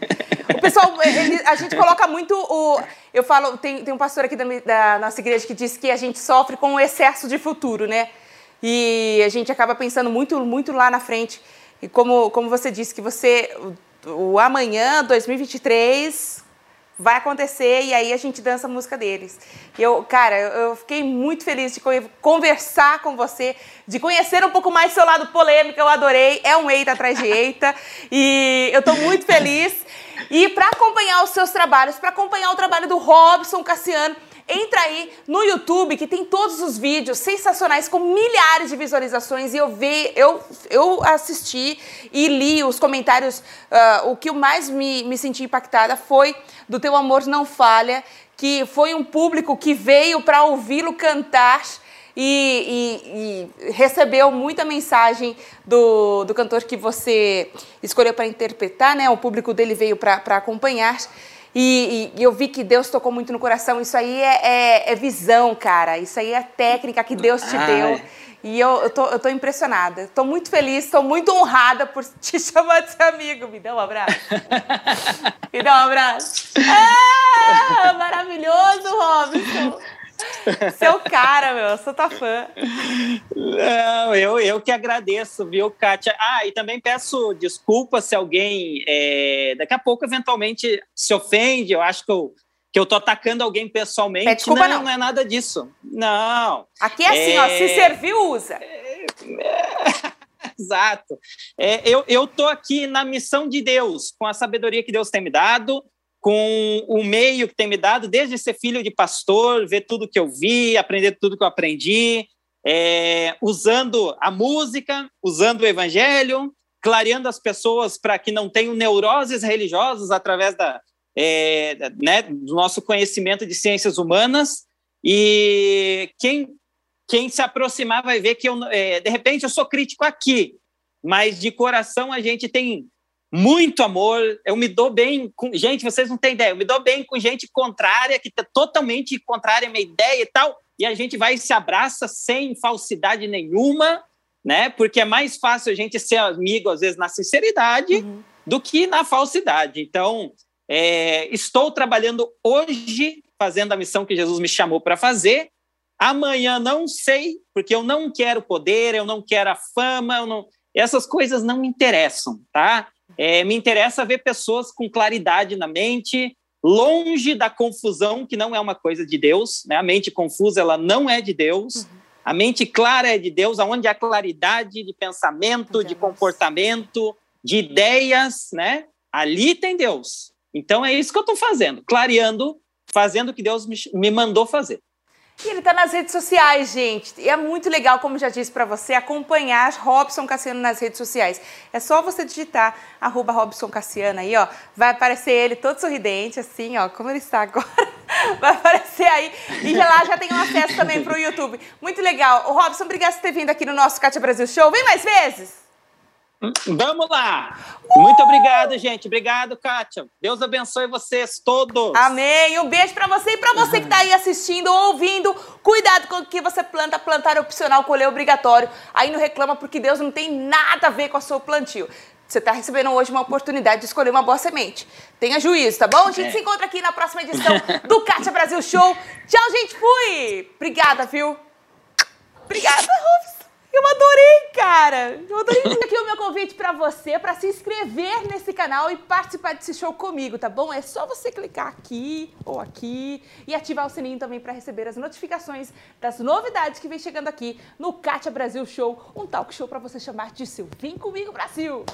o pessoal, ele, a gente coloca muito o. Eu falo, tem, tem um pastor aqui da, da, nossa igreja que diz que a gente sofre com o excesso de futuro, né? E a gente acaba pensando muito, muito lá na frente. E como, como você disse, que você, o amanhã, 2023, vai acontecer e aí a gente dança a música deles. Eu, cara, eu fiquei muito feliz de conversar com você, de conhecer um pouco mais seu lado polêmico, eu adorei. É um eita atrás de eita e eu estou muito feliz. E para acompanhar os seus trabalhos, para acompanhar o trabalho do Robson Cassiano, Entra aí no YouTube que tem todos os vídeos sensacionais com milhares de visualizações e eu vi, eu, eu assisti e li os comentários. Uh, o que mais me, me senti impactada foi do Teu Amor Não Falha, que foi um público que veio para ouvi-lo cantar. E, e, e, recebeu muita mensagem do, do cantor que você escolheu para interpretar, né? O público dele veio para acompanhar. E, e, eu vi que Deus tocou muito no coração. Isso aí é, é, é visão, cara. Isso aí é técnica que Deus te Ai. deu. E eu, eu, tô, eu tô impressionada. Estou muito feliz, estou muito honrada por te chamar de seu amigo. Me dá um abraço. Me dá um abraço. Ah, maravilhoso, Robson. Seu cara, meu, eu sou tua fã. Não, eu, eu que agradeço, viu, Kátia? Ah, e também peço desculpa se alguém é, daqui a pouco eventualmente se ofende. Eu acho que eu, que eu tô atacando alguém pessoalmente. É, desculpa, não, não, não é nada disso. Não. Aqui é assim, é... ó, se é, serviu, usa. É... Exato. É, eu, eu tô aqui na missão de Deus, com a sabedoria que Deus tem me dado, com o meio que tem me dado, desde ser filho de pastor, ver tudo que eu vi, aprender tudo que eu aprendi. é, usando a música, usando o evangelho, clareando as pessoas para que não tenham neuroses religiosas através da, é, né, do nosso conhecimento de ciências humanas. E quem, quem se aproximar vai ver que, eu, é, de repente, eu sou crítico aqui, mas de coração a gente tem muito amor. Eu me dou bem com. Gente, vocês não têm ideia, eu me dou bem com gente contrária, que está totalmente contrária à minha ideia e tal, e a gente vai e se abraça sem falsidade nenhuma né? Porque é mais fácil a gente ser amigo, às vezes, na sinceridade uhum. do que na falsidade. Então, é, estou trabalhando hoje, fazendo a missão que Jesus me chamou para fazer. Amanhã não sei, porque eu não quero poder, eu não quero a fama, eu não... essas coisas não me interessam, tá? É, me interessa ver pessoas com claridade na mente, longe da confusão, que não é uma coisa de Deus, né? A mente confusa, ela não é de Deus. Uhum. A mente clara é de Deus, aonde há claridade de pensamento, de comportamento, de ideias, né? Ali tem Deus. Então é isso que eu estou fazendo, clareando, fazendo o que Deus me, me mandou fazer. E ele está nas redes sociais, gente. E é muito legal, como já disse para você, acompanhar Robson Cassiano nas redes sociais. É só você digitar arroba Robson Cassiano aí, ó. Vai aparecer ele todo sorridente, assim, ó, como ele está agora. Vai aparecer aí. E já lá já tem um acesso também para o YouTube. Muito legal. O Robson, obrigado por ter vindo aqui no nosso Cátia Brasil Show. Vem mais vezes! Vamos lá! Uh! Muito obrigado, gente. Obrigado, Kátia. Deus abençoe vocês todos. Amém. Um beijo para você e para você que está aí assistindo, ouvindo. Cuidado com o que você planta. Plantar é opcional, colher é obrigatório. Aí não reclama porque Deus não tem nada a ver com a sua plantio. Você está recebendo hoje uma oportunidade de escolher uma boa semente. Tenha juízo, tá bom? A gente é. se encontra aqui na próxima edição do Kátia Brasil Show. Tchau, gente. Fui! Obrigada, viu? Obrigada, Robson. Eu adorei, cara! Eu adorei. Aqui o meu convite para você, para se inscrever nesse canal e participar desse show comigo, tá bom? É só você clicar aqui ou aqui e ativar o sininho também para receber as notificações das novidades que vem chegando aqui no Kátia Brasil Show, um talk show para você chamar de seu Vem Comigo Brasil!